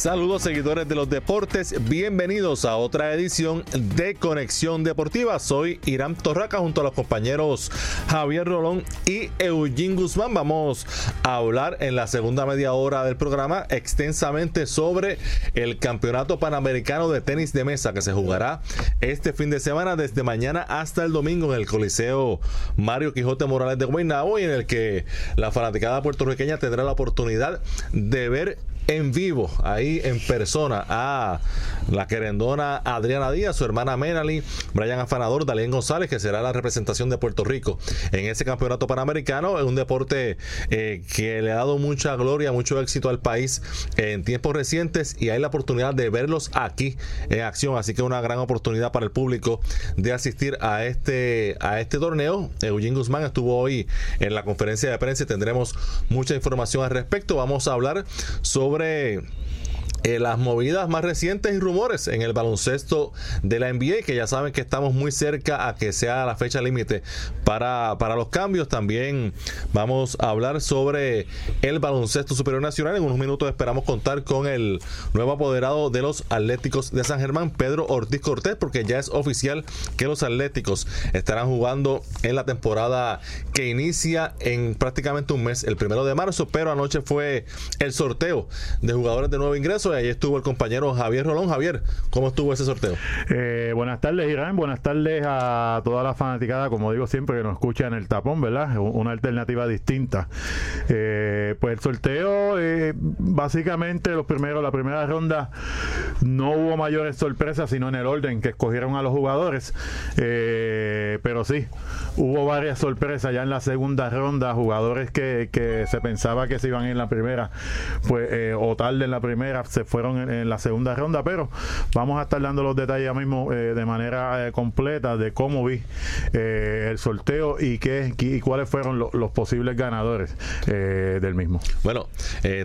Saludos seguidores de los deportes, bienvenidos a otra edición de Conexión Deportiva. Soy Irán Torraca junto a los compañeros Javier Rolón y Eugene Guzmán. Vamos a hablar en la segunda media hora del programa extensamente sobre el Campeonato Panamericano de Tenis de Mesa que se jugará este fin de semana desde mañana hasta el domingo en el Coliseo Mario Quijote Morales de Guaynabo y en el que la fanaticada puertorriqueña tendrá la oportunidad de ver en vivo, ahí en persona, a la querendona Adriana Díaz, su hermana Menali, Brian Afanador, Dalien González, que será la representación de Puerto Rico en ese campeonato panamericano. Es un deporte eh, que le ha dado mucha gloria, mucho éxito al país en tiempos recientes y hay la oportunidad de verlos aquí en acción. Así que una gran oportunidad para el público de asistir a este, a este torneo. Eugene Guzmán estuvo hoy en la conferencia de prensa y tendremos mucha información al respecto. Vamos a hablar sobre eh, las movidas más recientes y rumores en el baloncesto de la NBA, que ya saben que estamos muy cerca a que sea la fecha límite para, para los cambios. También vamos a hablar sobre el baloncesto superior nacional. En unos minutos esperamos contar con el nuevo apoderado de los Atléticos de San Germán, Pedro Ortiz Cortés, porque ya es oficial que los Atléticos estarán jugando en la temporada que inicia en prácticamente un mes, el primero de marzo, pero anoche fue el sorteo de jugadores de nuevo ingreso ahí estuvo el compañero Javier Rolón. Javier, ¿cómo estuvo ese sorteo? Eh, buenas tardes, Irán. Buenas tardes a toda la fanaticada, como digo siempre, que nos escucha en el tapón, ¿verdad? Una alternativa distinta. Eh, pues el sorteo, eh, básicamente, los primeros, la primera ronda, no hubo mayores sorpresas, sino en el orden que escogieron a los jugadores. pero sí, hubo varias sorpresas ya en la segunda ronda, jugadores que, que se pensaba que se iban en la primera, pues, o tarde en la primera, se fueron en, la segunda ronda, pero vamos a estar dando los detalles ya mismo eh, de manera eh, completa de cómo vi eh, el sorteo y qué y cuáles fueron los posibles ganadores del mismo. Bueno,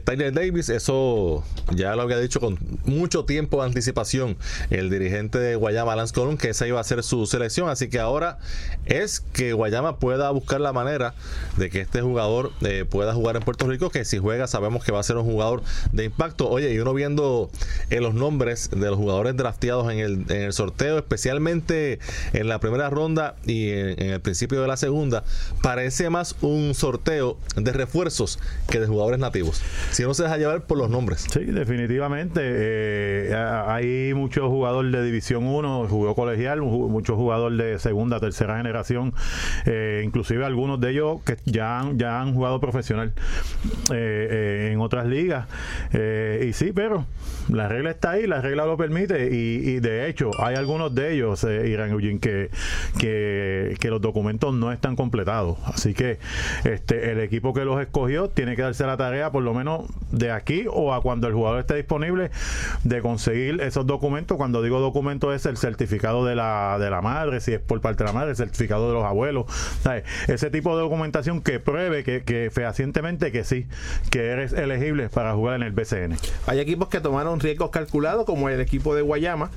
Tyler Davis, eso ya lo había dicho con mucho tiempo de anticipación el dirigente de Guayama, Lance Colón, que esa iba a ser su selección, así que ahora es que Guayama pueda buscar la manera de que este jugador pueda jugar en Puerto Rico, que si juega sabemos que va a ser un jugador de impacto. Oye, y uno viendo en los nombres de los jugadores drafteados en el, en el sorteo, especialmente en la primera ronda y en, el principio de la segunda, parece más un sorteo de refuerzos que de jugadores nativos. Si no se deja llevar por los nombres. Sí, definitivamente. Eh, hay muchos jugadores de División 1, jugó colegial, muchos jugadores de segunda, tercera generación, eh, inclusive algunos de ellos que ya han, jugado profesional eh, en otras ligas. y sí, pero la regla está ahí, la regla lo permite y, de hecho hay algunos de ellos, eh, Irán Eugene, que, que, los documentos no están completados. Así que este el equipo que los escogió tiene que darse la tarea por lo menos de aquí o a cuando el jugador esté disponible de conseguir esos documentos. Cuando digo documentos es el certificado de la, de la madre, si es por parte de la madre, el certificado de los abuelos. Ese tipo de documentación que pruebe que, que fehacientemente que sí, que eres elegible para jugar en el BCN. Hay equipos que tomaron riesgos calculados, como el equipo de Guayama.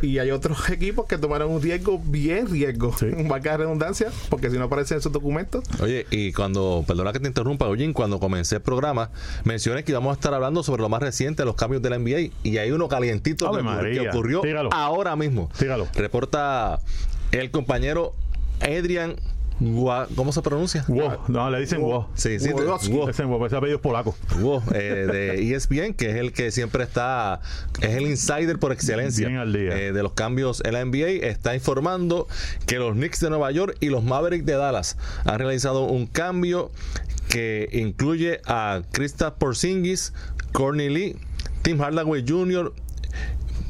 Y hay otros equipos que tomaron un riesgo bien riesgo, sí. valga redundancia, porque si no aparecen esos documentos. Oye, y cuando, perdona que te interrumpa, Oye, cuando comencé el programa, mencioné que íbamos a estar hablando sobre lo más reciente, los cambios de la NBA, y hay uno calientito que, ocurrió ahora mismo. Reporta el compañero Adrian ¿Cómo se pronuncia? No, le dicen Wo. Sí, sí. Wo. Dicen Wo, ese apellido es polaco. Wo, eh, de ESPN, que es el que siempre está, es el insider por excelencia eh, de los cambios en la NBA, está informando que los Knicks de Nueva York y los Mavericks de Dallas han realizado un cambio que incluye a Krista Porzingis, Courtney Lee, Tim Hardaway Jr.,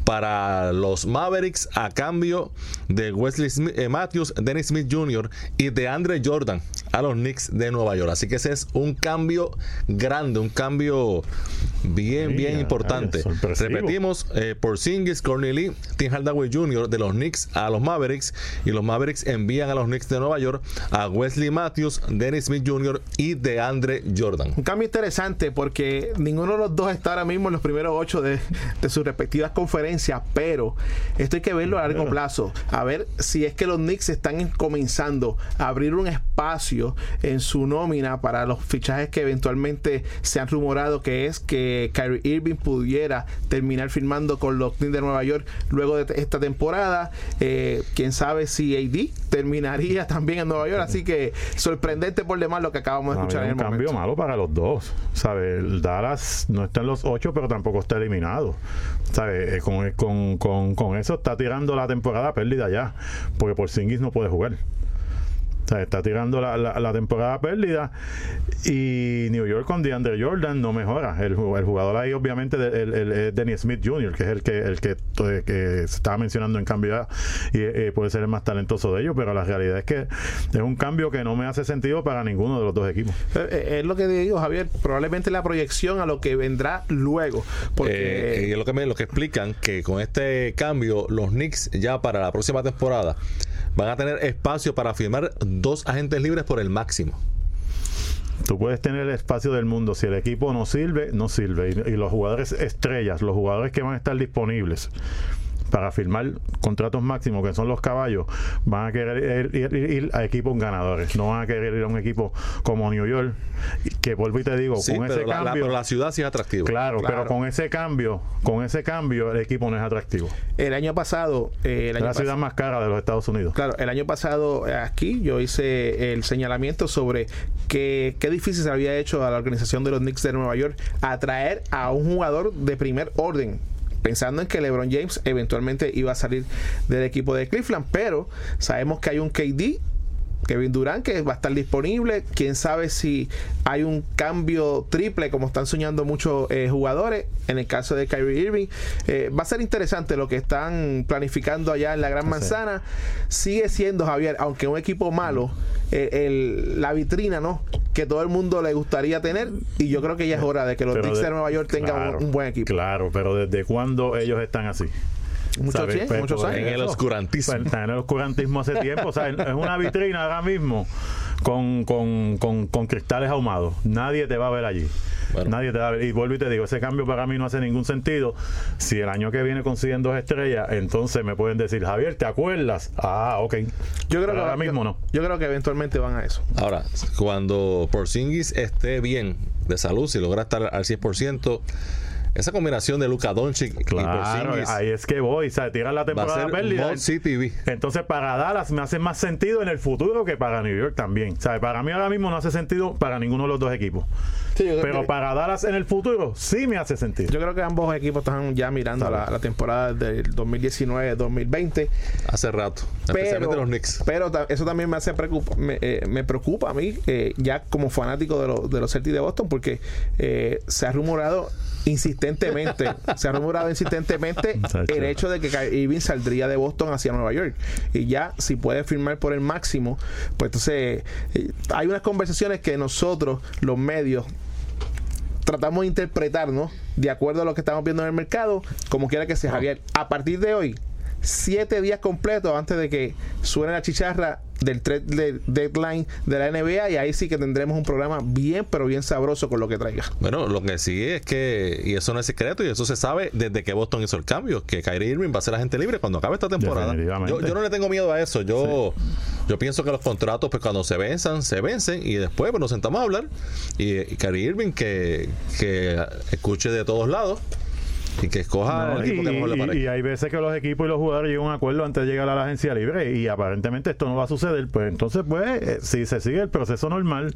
para los Mavericks a cambio de Wesley eh, Matthews, Dennis Smith Jr. y de Andre Jordan a los Knicks de Nueva York. Así que ese es un cambio grande, un cambio bien, bien importante. Repetimos, eh, por Singis, Cornely, Tim Hardaway Jr. de los Knicks a los Mavericks y los Mavericks envían a los Knicks de Nueva York a Wesley Matthews, Dennis Smith Jr. y de Andre Jordan. Un cambio interesante porque ninguno de los dos está ahora mismo en los primeros ocho de, de sus respectivas conferencias, pero esto hay que verlo a largo plazo, a ver si es que los Knicks están comenzando a abrir un espacio en su nómina para los fichajes que eventualmente se han rumorado que es que Kyrie Irving pudiera terminar firmando con los Knicks de Nueva York luego de esta temporada. Eh, quién sabe si AD terminaría también en Nueva York, así que sorprendente por demás lo que acabamos de escuchar en el un cambio malo para los dos. ¿Sabes? Dallas no está en los ocho, pero tampoco está eliminado. ¿Sabes? Eh, con, con, con, con eso está tirando la temporada pérdida ya, porque por Singis no puede jugar está tirando la, la, temporada pérdida y New York con DeAndre Jordan no mejora. El, el jugador ahí obviamente es Denny Smith Jr., que es el que el que, eh, se estaba mencionando en cambio y eh, puede ser el más talentoso de ellos, pero la realidad es que es un cambio que no me hace sentido para ninguno de los dos equipos. Eh, es lo que digo, Javier, probablemente la proyección a lo que vendrá luego. Porque... es lo que, me, lo que explican que con este cambio los Knicks ya para la próxima temporada van a tener espacio para firmar dos agentes libres por el máximo. Tú puedes tener el espacio del mundo. Si el equipo no sirve, no sirve. Y, y, los jugadores estrellas, los jugadores que van a estar disponibles para firmar contratos máximos, que son los caballos, van a querer ir, a equipos ganadores. No van a querer ir a un equipo como New York, que vuelvo y te digo, con ese la, cambio. pero la ciudad sí es atractiva. Claro, pero con ese cambio, con ese cambio, el equipo no es atractivo. El año pasado. Eh, el la ciudad más cara de los Estados Unidos. Claro, el año pasado eh, aquí yo hice el señalamiento sobre que qué difícil se había hecho a la organización de los Knicks de Nueva York atraer a un jugador de primer orden pensando en que LeBron James eventualmente iba a salir del equipo de Cleveland, pero sabemos que hay un KD Kevin Durant que va a estar disponible. Quién sabe si hay un cambio triple como están soñando muchos eh, jugadores. En el caso de Kyrie Irving, eh, va a ser interesante lo que están planificando allá en la Gran Manzana. Sigue siendo Javier, aunque un equipo malo, eh, la vitrina, ¿no? Que todo el mundo le gustaría tener. Y yo creo que ya es hora de que los Knicks de, Nueva York tengan un, un buen equipo. Claro, pero ¿desde cuándo ellos están así? Muchos, pues, muchos pues, años. En el oscurantismo. Pues, en el oscurantismo hace tiempo. o sea, es una vitrina ahora mismo con, con, con, con, cristales ahumados. Nadie te va a ver allí. Nadie te va a ver. Y vuelvo y te digo, ese cambio para mí no hace ningún sentido. Si el año que viene consiguen dos estrellas, entonces me pueden decir, Javier, ¿te acuerdas? Ah, ok. Yo creo que ahora mismo no. Yo creo que eventualmente van a eso. Ahora, cuando Porzingis esté bien de salud, si logra estar al 100%, esa combinación de Luca Doncic claro, y ahí es que voy, o tira la temporada pérdida. Entonces para Dallas me hace más sentido en el futuro que para New York también. ¿sabes? Para mí ahora mismo no hace sentido para ninguno de los dos equipos. Pero para Dallas en el futuro sí me hace sentido. Yo creo que ambos equipos están ya mirando la, la, temporada del 2019-2020. Hace rato, especialmente los Knicks. Pero eso también me hace preocupa, me, eh, me preocupa a mí, eh, ya como fanático de, lo, de los Celtics de Boston, porque eh, se ha rumorado insistentemente, se ha rumorado insistentemente el hecho de que Irving saldría de Boston hacia Nueva York. Y ya, si puede firmar por el máximo, pues entonces eh, hay unas conversaciones que nosotros, los medios, tratamos de interpretarnos de acuerdo a lo que estamos viendo en el mercado, como quiera que sea, Javier. A partir de hoy, siete días completos antes de que suene la chicharra del deadline de la NBA y ahí sí que tendremos un programa bien pero bien sabroso con lo que traiga. Bueno, lo que sí es que, y eso no es secreto y eso se sabe desde que Boston hizo el cambio, que Kyrie Irving va a ser agente libre cuando acabe esta temporada. Yo, yo, no le tengo miedo a eso, yo, yo pienso que los contratos pues cuando se venzan, se vencen y después pues, nos sentamos a hablar y, y Kyrie Irving que, que escuche de todos lados y que escoja el equipo que y, hay veces que los equipos y los jugadores llegan a un acuerdo antes de llegar a la agencia libre y aparentemente esto no va a suceder. Pues entonces, pues, eh, si se sigue el proceso normal.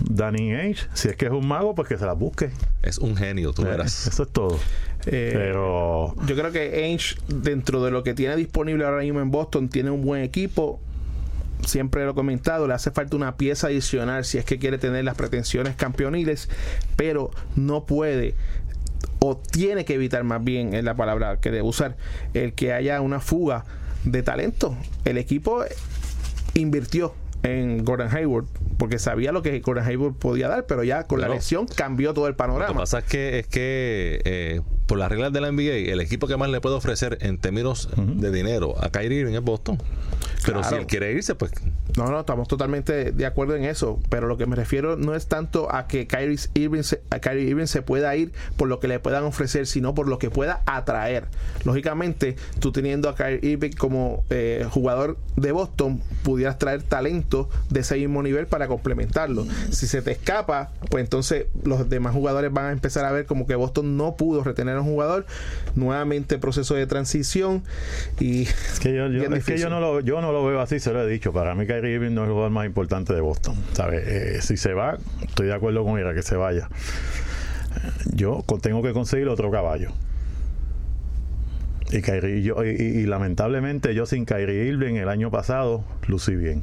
Danny Ainge, si es que es un mago, pues que se la busque. Es un genio, tú eh, verás. Eso es todo. Eh, Pero yo creo que Ainge, dentro de lo que tiene disponible ahora mismo en Boston, tiene un buen equipo. Siempre lo he comentado, le hace falta una pieza adicional si es que quiere tener las pretensiones campeoniles, pero no puede o tiene que evitar más bien es la palabra que debe usar el que haya una fuga de talento. El equipo invirtió en Gordon Hayward porque sabía lo que Gordon Hayward podía dar, pero ya con la lesión cambió todo el panorama. Lo que pasa es que, es que eh, por las reglas de la NBA, el equipo que más le puede ofrecer en términos de dinero a Kyrie Irving es Boston. Pero si él quiere irse, pues. No, no, estamos totalmente de acuerdo en eso. Pero lo que me refiero no es tanto a que Kyrie Irving se, a Kyrie Irving se pueda ir por lo que le puedan ofrecer, sino por lo que pueda atraer. Lógicamente, tú teniendo a Kyrie Irving como eh, jugador de Boston, pudieras traer talento de ese mismo nivel para complementarlo. Si se te escapa, pues entonces los demás jugadores van a empezar a ver como que Boston no pudo retener a un jugador. Nuevamente proceso de transición y es que yo, es que yo no lo yo no lo veo así, se lo he dicho. Para mí Kyrie Irving no es el jugador más importante de Boston. ¿sabes? Eh, si se va, estoy de acuerdo con ella que se vaya. Yo tengo que conseguir otro caballo. Y, Kyrie, yo, y, lamentablemente yo sin Kyrie Irving el año pasado lucí bien.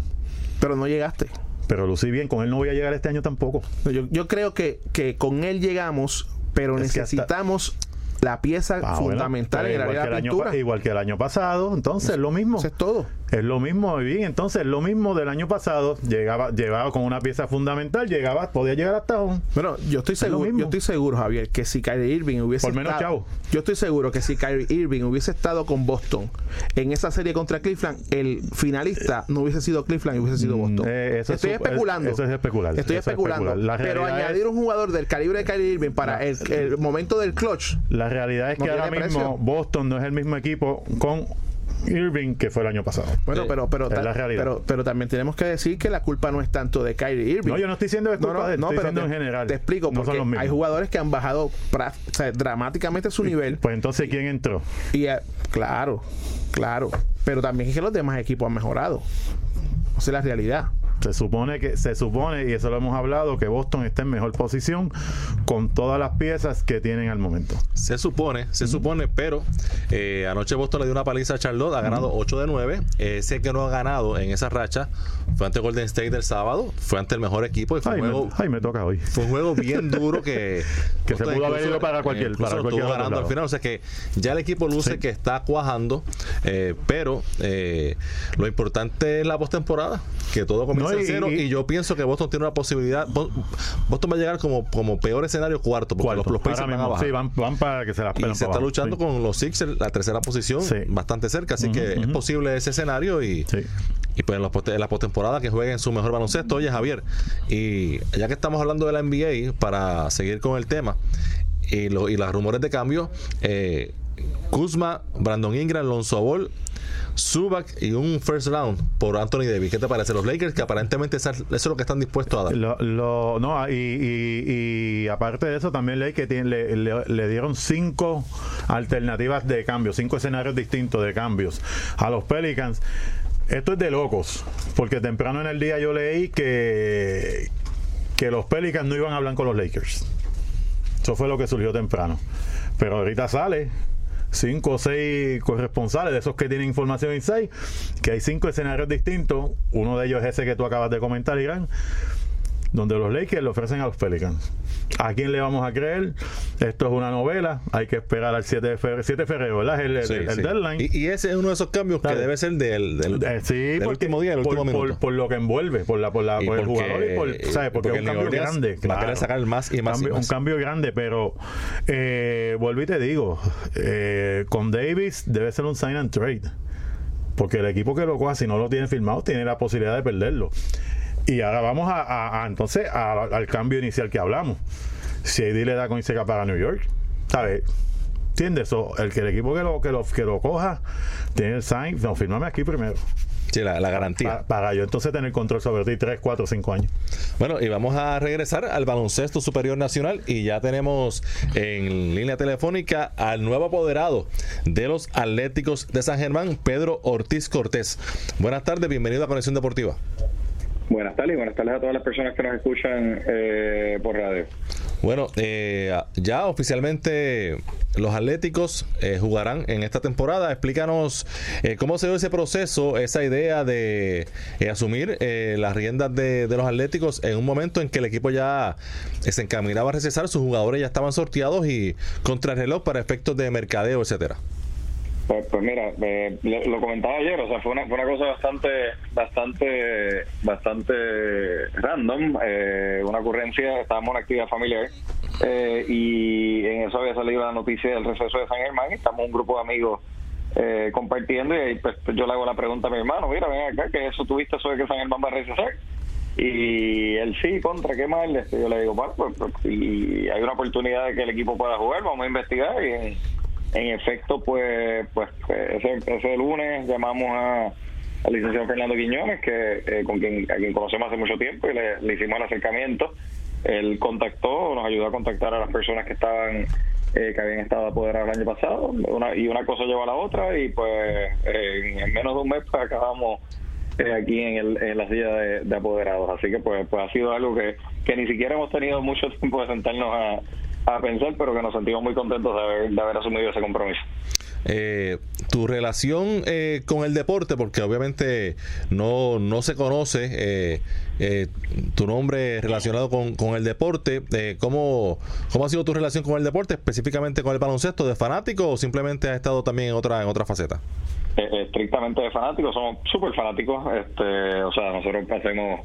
Pero no llegaste. Pero lucí bien, con él no voy a llegar este año tampoco. Yo, yo creo que, que con él llegamos, pero necesitamos la pieza ah, fundamental en la pintura. igual que el año pasado, entonces lo mismo. es todo. Es lo mismo, bien, entonces lo mismo del año pasado, llegaba, llegaba con una pieza fundamental, llegaba, podía llegar hasta un. Bueno, yo estoy seguro, yo estoy seguro, Javier, que si Kyrie Irving hubiese Por menos estado, yo estoy seguro que si Kyrie Irving hubiese estado con Boston en esa serie contra Cleveland, el finalista no hubiese sido Cleveland y hubiese sido mm, Boston. Eh, estoy especulando. eso es especular. Estoy especulando. Pero añadir un jugador del calibre de Kyrie Irving para el, el, momento del clutch. La realidad es que ahora mismo Boston no es el mismo equipo con Irving que fue el año pasado. Bueno, pero pero, pero pero también tenemos que decir que la culpa no es tanto de Kyrie Irving. No, yo no estoy diciendo que no, no, estoy pero en general. Te explico, porque hay jugadores que han bajado dramáticamente su nivel. Pues entonces, ¿quién entró? Y, eh, claro, claro. Pero también es que los demás equipos han mejorado. Esa es la realidad. Se supone que se supone y eso lo hemos hablado que Boston está en mejor posición con todas las piezas que tienen al momento. Se supone, se supone, pero eh, anoche Boston le dio una paliza a Charlotte, ha ganado 8 de 9. Ese que no ha ganado en esa racha fue ante Golden State del sábado, fue ante el mejor equipo y fue un juego. Me, me toca hoy. Fue un juego bien duro que, que se pudo haber ido para cualquier, para cualquier ganando al final. O sea que ya el equipo luce que está cuajando, eh, pero eh, lo importante es la postemporada, que todo comienza y, yo pienso que Boston tiene una posibilidad. Boston va a llegar como, como peor escenario cuarto, porque los, los van a bajar. Sí, van, para que se las Y se está luchando con los Sixers, la tercera posición, bastante cerca. Así que es posible ese escenario y, y pues en, los, en la postemporada que jueguen su mejor baloncesto. Oye, Javier, y ya que estamos hablando de la NBA, para seguir con el tema y, lo, y los rumores de cambio, eh, Kuzma, Brandon Ingram, Lonzo Ball Subac y un first round por Anthony Davis. ¿Qué te parece? Los Lakers, que aparentemente eso es lo que están dispuestos a dar. No, y, aparte de eso, también leí que le, le, dieron cinco alternativas de cambio, cinco escenarios distintos de cambios a los Pelicans. Esto es de locos, porque temprano en el día yo leí que, que los Pelicans no iban a hablar con los Lakers. Eso fue lo que surgió temprano. Pero ahorita sale cinco o seis corresponsales de esos que tienen información inside, que hay cinco escenarios distintos. Uno de ellos es ese que tú acabas de comentar, Irán, donde los Lakers le ofrecen a los Pelicans. ¿A quién le vamos a creer? Esto es una novela, hay que esperar al 7 de febrero, 7 de febrero ¿verdad? El, el, deadline. Y, ese es uno de esos cambios que debe ser del, del, eh, último día, del último por, minuto. Por, lo que envuelve, por, la, por, la, por el jugador y por, ¿sabes? Porque, es un cambio grande. Va a querer sacar más y más, Un cambio grande, pero eh, vuelvo y te digo, eh, con Davis debe ser un sign and trade. Porque el equipo que lo coja, si no lo tiene firmado, tiene la posibilidad de perderlo. Y ahora vamos a, entonces al cambio inicial que hablamos. Si Eddie le da con Iseca para New York, ¿sabes? ¿Entiendes? el que el equipo que lo, que lo, que lo coja tiene el sign, no, firmame aquí primero. Sí, la, garantía. Para, yo entonces tener control sobre ti 3, 4, 5 años. Bueno, y vamos a regresar al baloncesto superior nacional y ya tenemos en línea telefónica al nuevo apoderado de los Atléticos de San Germán, Pedro Ortiz Cortés. Buenas tardes, bienvenido a Conexión Deportiva. Buenas tardes y buenas tardes a todas las personas que nos escuchan eh, por radio. Bueno, eh, ya oficialmente los Atléticos eh, jugarán en esta temporada. Explícanos eh, cómo se dio ese proceso, esa idea de asumir las riendas de, los Atléticos en un momento en que el equipo ya se encaminaba a recesar, sus jugadores ya estaban sorteados y contra el reloj para efectos de mercadeo, etcétera. Pues, pues mira, lo comentaba ayer, o sea, fue una, fue una cosa bastante, bastante, bastante random, eh, una ocurrencia, estábamos en actividad familiar eh, y en eso había salido la noticia del receso de San Germán estamos un grupo de amigos eh, compartiendo y ahí pues, yo le hago la pregunta a mi hermano, mira, ven acá, que eso tuviste de que San Germán va a recesar. Y él sí, contra, qué mal. Este, yo le digo, bueno, pues, pues, y hay una oportunidad de que el equipo pueda jugar, vamos a investigar y en efecto, pues, pues ese, ese lunes llamamos a al licenciado Fernando Quiñones, que eh, con quien a quien conocemos hace mucho tiempo y le, hicimos el acercamiento. Él contactó, nos ayudó a contactar a las personas que estaban eh, que habían estado apoderadas el año pasado una, y una cosa lleva a la otra y pues en menos de un mes pues acabamos eh, aquí en, el, en la silla de, apoderados así que pues pues ha sido algo que, que ni siquiera hemos tenido mucho tiempo de sentarnos a, a pensar, pero que nos sentimos muy contentos de haber, de haber asumido ese compromiso. Eh, tu relación eh, con el deporte, porque obviamente no, no se conoce eh, eh tu nombre relacionado con, con el deporte, ¿cómo, ¿cómo ha sido tu relación con el deporte, específicamente con el baloncesto, de fanático o simplemente has estado también en otra, en otra faceta? estrictamente de fanático, somos súper fanáticos, este, o sea, nosotros hacemos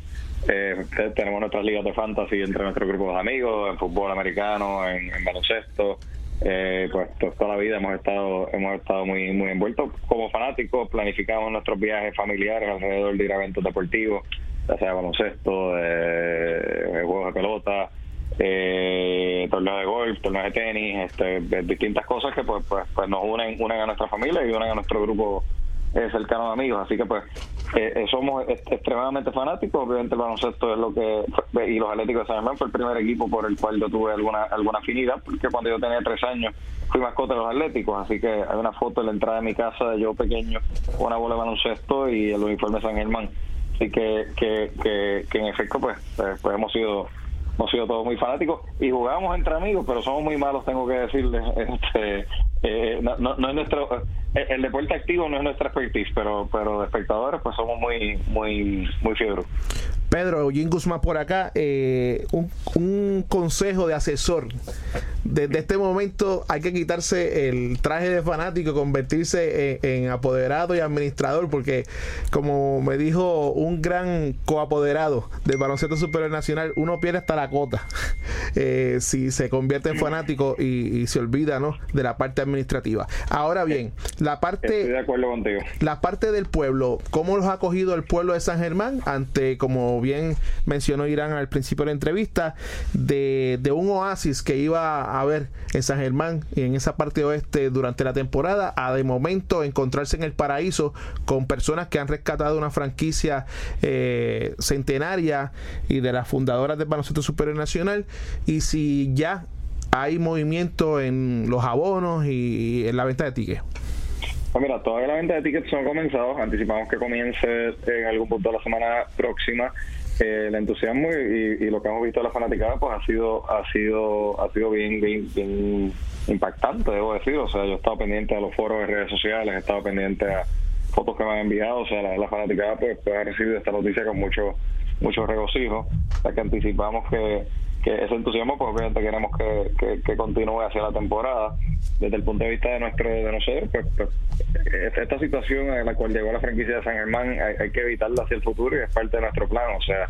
eh, tenemos nuestras ligas de fantasy entre nuestros grupos de amigos, en fútbol americano, en, baloncesto. Eh, pues, toda la vida hemos estado hemos estado muy muy envueltos como fanáticos planificamos nuestros viajes familiares alrededor de ir a eventos deportivos ya sea baloncesto de, juegos de pelota eh, torneos de golf torneos de tenis este, distintas cosas que pues, pues pues nos unen unen a nuestra familia y unen a nuestro grupo eh, cercano de amigos. Así que pues eh, eh, somos extremadamente fanáticos. Obviamente el baloncesto es lo que... Y los Atléticos de San Germán fue el primer equipo por el cual yo tuve alguna alguna afinidad, porque cuando yo tenía tres años fui mascota de los Atléticos. Así que hay una foto en la entrada de mi casa de yo pequeño, una bola de baloncesto y el uniforme de San Germán. Así que, que, que, en efecto pues, pues hemos sido hemos sido todos muy fanáticos y jugamos entre amigos, pero somos muy malos, tengo que decirles. Este, eh, no, no, es nuestro eh, el deporte activo no es nuestra expertise pero pero de espectadores pues somos muy muy muy fiebros Pedro Jim Guzmán por acá eh, un, un, consejo de asesor desde este momento hay que quitarse el traje de fanático convertirse en, apoderado y administrador porque como me dijo un gran coapoderado del baloncesto superior nacional uno pierde hasta la cota si se convierte en fanático y, y se olvida ¿no? de la parte administrativa. Ahora bien, la parte de acuerdo contigo. La parte del pueblo, ¿cómo los ha acogido el pueblo de San Germán ante como bien mencionó Irán al principio de la entrevista de, un oasis que iba a haber en San Germán y en esa parte oeste durante la temporada a de momento encontrarse en el paraíso con personas que han rescatado una franquicia eh, centenaria y de las fundadoras del baloncesto superior nacional y si ya hay movimiento en los abonos y en la venta de tickets? Pues mira, todavía la venta de tickets no ha comenzado. Anticipamos que comience en algún punto de la semana próxima. Eh, el entusiasmo y, lo que hemos visto de la fanaticada pues ha sido ha sido ha sido bien, bien, impactante debo decir o sea yo he estado pendiente a los foros de redes sociales he estado pendiente a fotos que me han enviado o sea la, fanaticada pues, pues, ha recibido esta noticia con mucho mucho regocijo ya que anticipamos que que ese entusiasmo pues obviamente queremos que, que, continúe hacia la temporada. Desde el punto de vista de nuestro de nosotros pues, pues, esta situación en la cual llegó la franquicia de San Germán hay, que evitarla hacia el futuro y es parte de nuestro plan. O sea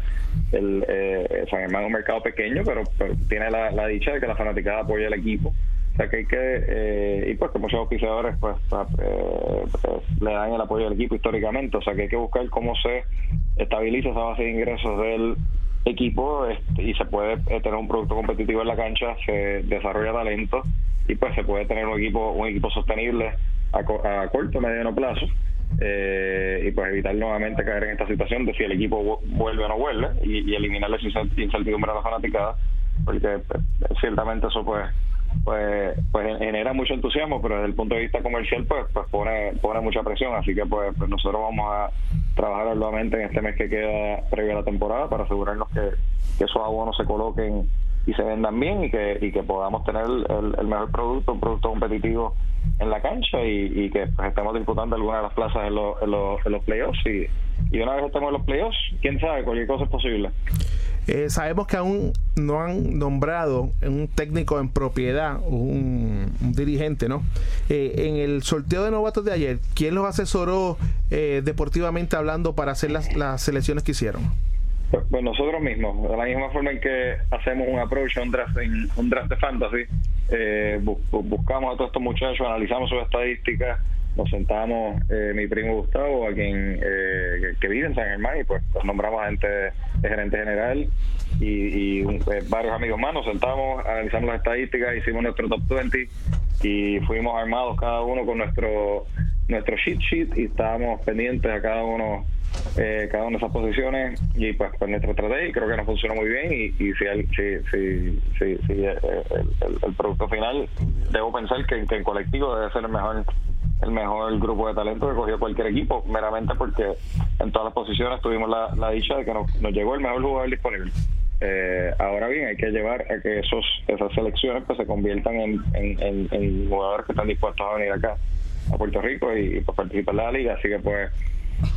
el eh, San Germán es un mercado pequeño pero, tiene la, dicha de que la fanaticada apoya al equipo. O sea que hay que eh, y pues que muchos oficiadores pues, pues, eh, pues, le dan el apoyo al equipo históricamente. O sea que hay que buscar cómo se estabiliza esa base de ingresos del equipo este, y se puede eh, tener un producto competitivo en la cancha, se desarrolla talento y pues se puede tener un equipo un equipo sostenible a, a corto mediano plazo eh, y pues evitar nuevamente caer en esta situación de si el equipo vuelve o no vuelve y, eliminar la incertidumbre a la fanaticada porque pues, ciertamente eso pues pues pues genera mucho entusiasmo pero desde el punto de vista comercial pues pues pone pone mucha presión así que pues, pues nosotros vamos a trabajar arduamente en este mes que queda previo a la temporada para asegurarnos que, esos abonos se coloquen y se vendan bien y que, y que podamos tener el, mejor producto, un producto competitivo en la cancha y, que pues, estemos disputando alguna de las plazas en, los, en los playoffs y, y una vez estemos en los playoffs, quién sabe, cualquier cosa es posible. Eh, sabemos que aún no han nombrado un técnico en propiedad, un, dirigente, ¿no? Eh, en el sorteo de novatos de ayer, ¿quién los asesoró eh, deportivamente hablando para hacer las, selecciones que hicieron? Pues, nosotros mismos, de la misma forma en que hacemos un approach a un draft, un draft de fantasy, buscamos a todos estos muchachos, analizamos sus estadísticas, nos sentamos eh, mi primo Gustavo, a quien eh, que vive en San Germán, y pues, nombramos a gente de gerente general y, eh, varios amigos más. Nos sentamos, analizamos las estadísticas, hicimos nuestro top 20 y fuimos armados cada uno con nuestro nuestro cheat sheet y estábamos pendientes a cada uno cada una de esas posiciones y pues con nuestra estrategia creo que nos funcionó muy bien y, y si, el, si, si, si, el, el, producto final debo pensar que, que en colectivo debe ser el mejor el mejor grupo de talento que cogió cualquier equipo, meramente porque en todas las posiciones tuvimos la, dicha de que nos, llegó el mejor jugador disponible. Eh, ahora bien, hay que llevar a que esos esas selecciones pues se conviertan en, en, jugadores que están dispuestos a venir acá a Puerto Rico y, pues, participar en la liga. Así que pues,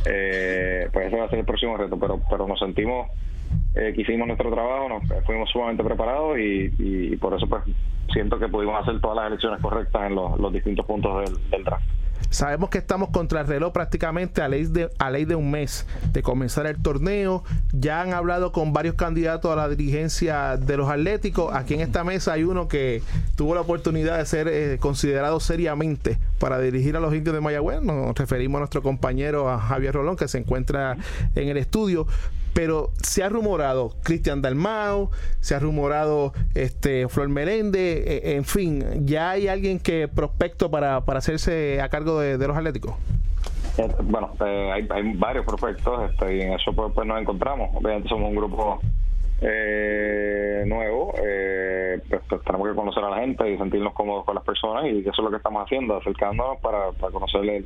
eh, pues ese va a ser el próximo reto. Pero, pero nos sentimos eh, que hicimos nuestro trabajo, nos fuimos sumamente preparados y, y por eso pues siento que pudimos hacer todas las elecciones correctas en los, distintos puntos del, draft. Sabemos que estamos contra el reloj prácticamente a ley, de, a ley de un mes de comenzar el torneo. Ya han hablado con varios candidatos a la dirigencia de los Atléticos. Aquí en esta mesa hay uno que tuvo la oportunidad de ser eh, considerado seriamente para dirigir a los indios de Mayagüez. Nos referimos a nuestro compañero a Javier Rolón, que se encuentra en el estudio pero se ha rumorado Cristian Dalmao, se ha rumorado este Flor Merende, e, en fin, ya hay alguien que prospecto para, para hacerse a cargo de, los Atléticos. Eh, bueno, eh, hay, hay, varios prospectos este, y en eso pues, pues, nos encontramos. Obviamente somos un grupo eh, nuevo, eh, pues, pues, tenemos que conocer a la gente y sentirnos cómodos con las personas y eso es lo que estamos haciendo, acercándonos para, para conocerle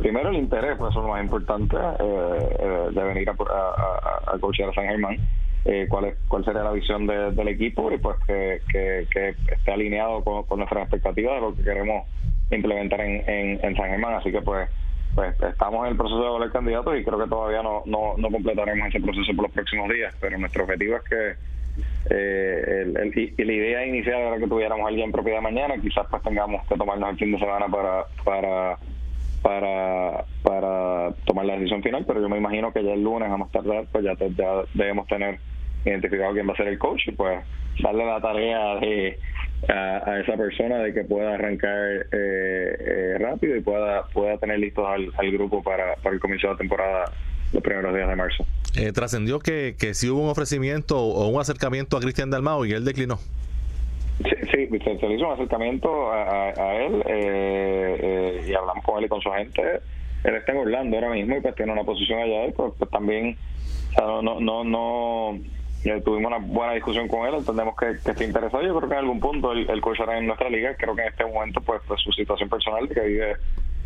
primero el interés, pues eso es lo más importante eh, eh, de venir a, a, a, coachar a San Germán. Eh, cuál es cuál sería la visión del equipo y pues que, que, esté alineado con, nuestras expectativas de lo que queremos implementar en, en, San Germán. Así que pues pues estamos en el proceso de volver candidatos y creo que todavía no, no, no completaremos ese proceso por los próximos días. Pero nuestro objetivo es que eh, el, y la idea inicial era que tuviéramos alguien en propiedad mañana. Quizás pues tengamos que tomarnos el fin de semana para para para, para tomar la decisión final, pero yo me imagino que ya el lunes, a más tardar, pues ya, ya debemos tener identificado quién va a ser el coach y pues darle la tarea de, a, esa persona de que pueda arrancar eh, eh, rápido y pueda pueda tener listos al, grupo para, para el comienzo de la temporada los primeros días de marzo. Eh, trascendió que, que si hubo un ofrecimiento o un acercamiento a Cristian Dalmao y él declinó. Sí, se, le hizo un acercamiento a, él eh, eh, y hablamos con él y con su gente. Él está en Orlando ahora mismo y pues tiene una posición allá y pues, pues también no, no, no, tuvimos una buena discusión con él, entendemos que, que está interesado. Yo creo que en algún punto el, el en nuestra liga, creo que en este momento pues, pues su situación personal de que vive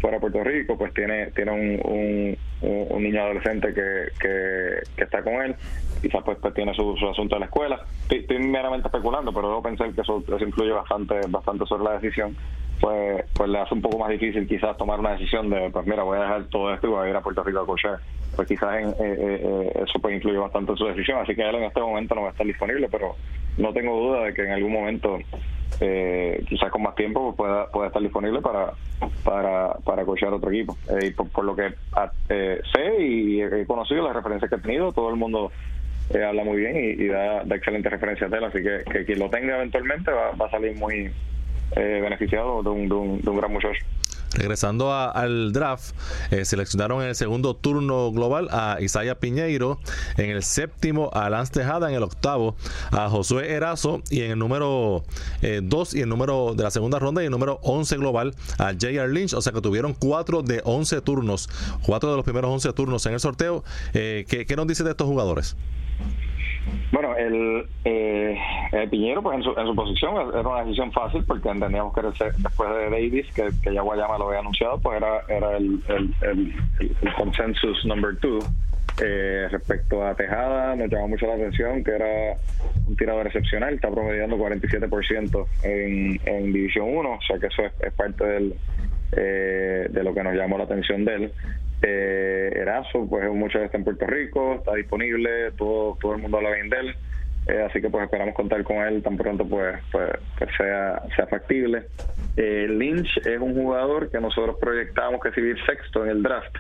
fuera Puerto Rico, pues tiene tiene un, un, niño adolescente que, que, está con él quizás pues, pues, tiene su, asunto de la escuela. Estoy, meramente especulando, pero debo pensar que eso, influye bastante bastante sobre la decisión. Pues, pues le hace un poco más difícil quizás tomar una decisión de, pues mira, voy a dejar todo esto y voy a ir a Puerto Rico a cochar. Pues quizás en, eh, eh, eh, eso pues influye bastante en su decisión. Así que él en este momento no va a estar disponible, pero no tengo duda de que en algún momento eh, quizás con más tiempo pueda, pueda estar disponible para para para coachar otro equipo y por, lo que ah, sé y he conocido las referencias que he tenido todo el mundo eh, habla muy bien y, da, excelentes referencias de él, así que, quien lo tenga eventualmente va, a salir muy eh, beneficiado de un, de, un, de un gran muchacho. Regresando al draft, eh, seleccionaron en el segundo turno global a Isaiah Piñeiro, en el séptimo a Lance Tejada, en el octavo a Josué Erazo y en el número 2 y el número de la segunda ronda y el número 11 global a J.R. Lynch, o sea que tuvieron cuatro de 11 turnos, cuatro de los primeros 11 turnos en el sorteo. ¿qué, ¿Qué nos dice de estos jugadores? Bueno, el, eh, Piñero, pues en su, en su posición era una decisión fácil porque entendíamos que después de Davis, que, que ya Guayama lo había anunciado, pues era, era el, el, el, consensus number two Eh, respecto a Tejada, nos llamó mucho la atención que era un tirador excepcional, está promediando 47% en, en División 1, o sea que eso es, parte del, eh, de lo que nos llamó la atención de él. Eh, Erazo, pues mucho está en Puerto Rico, está disponible, todo, todo el mundo habla bien de él. Eh, así que pues esperamos contar con él tan pronto pues, pues, pues sea, sea factible. Eh, Lynch es un jugador que nosotros proyectábamos que recibir sexto en el draft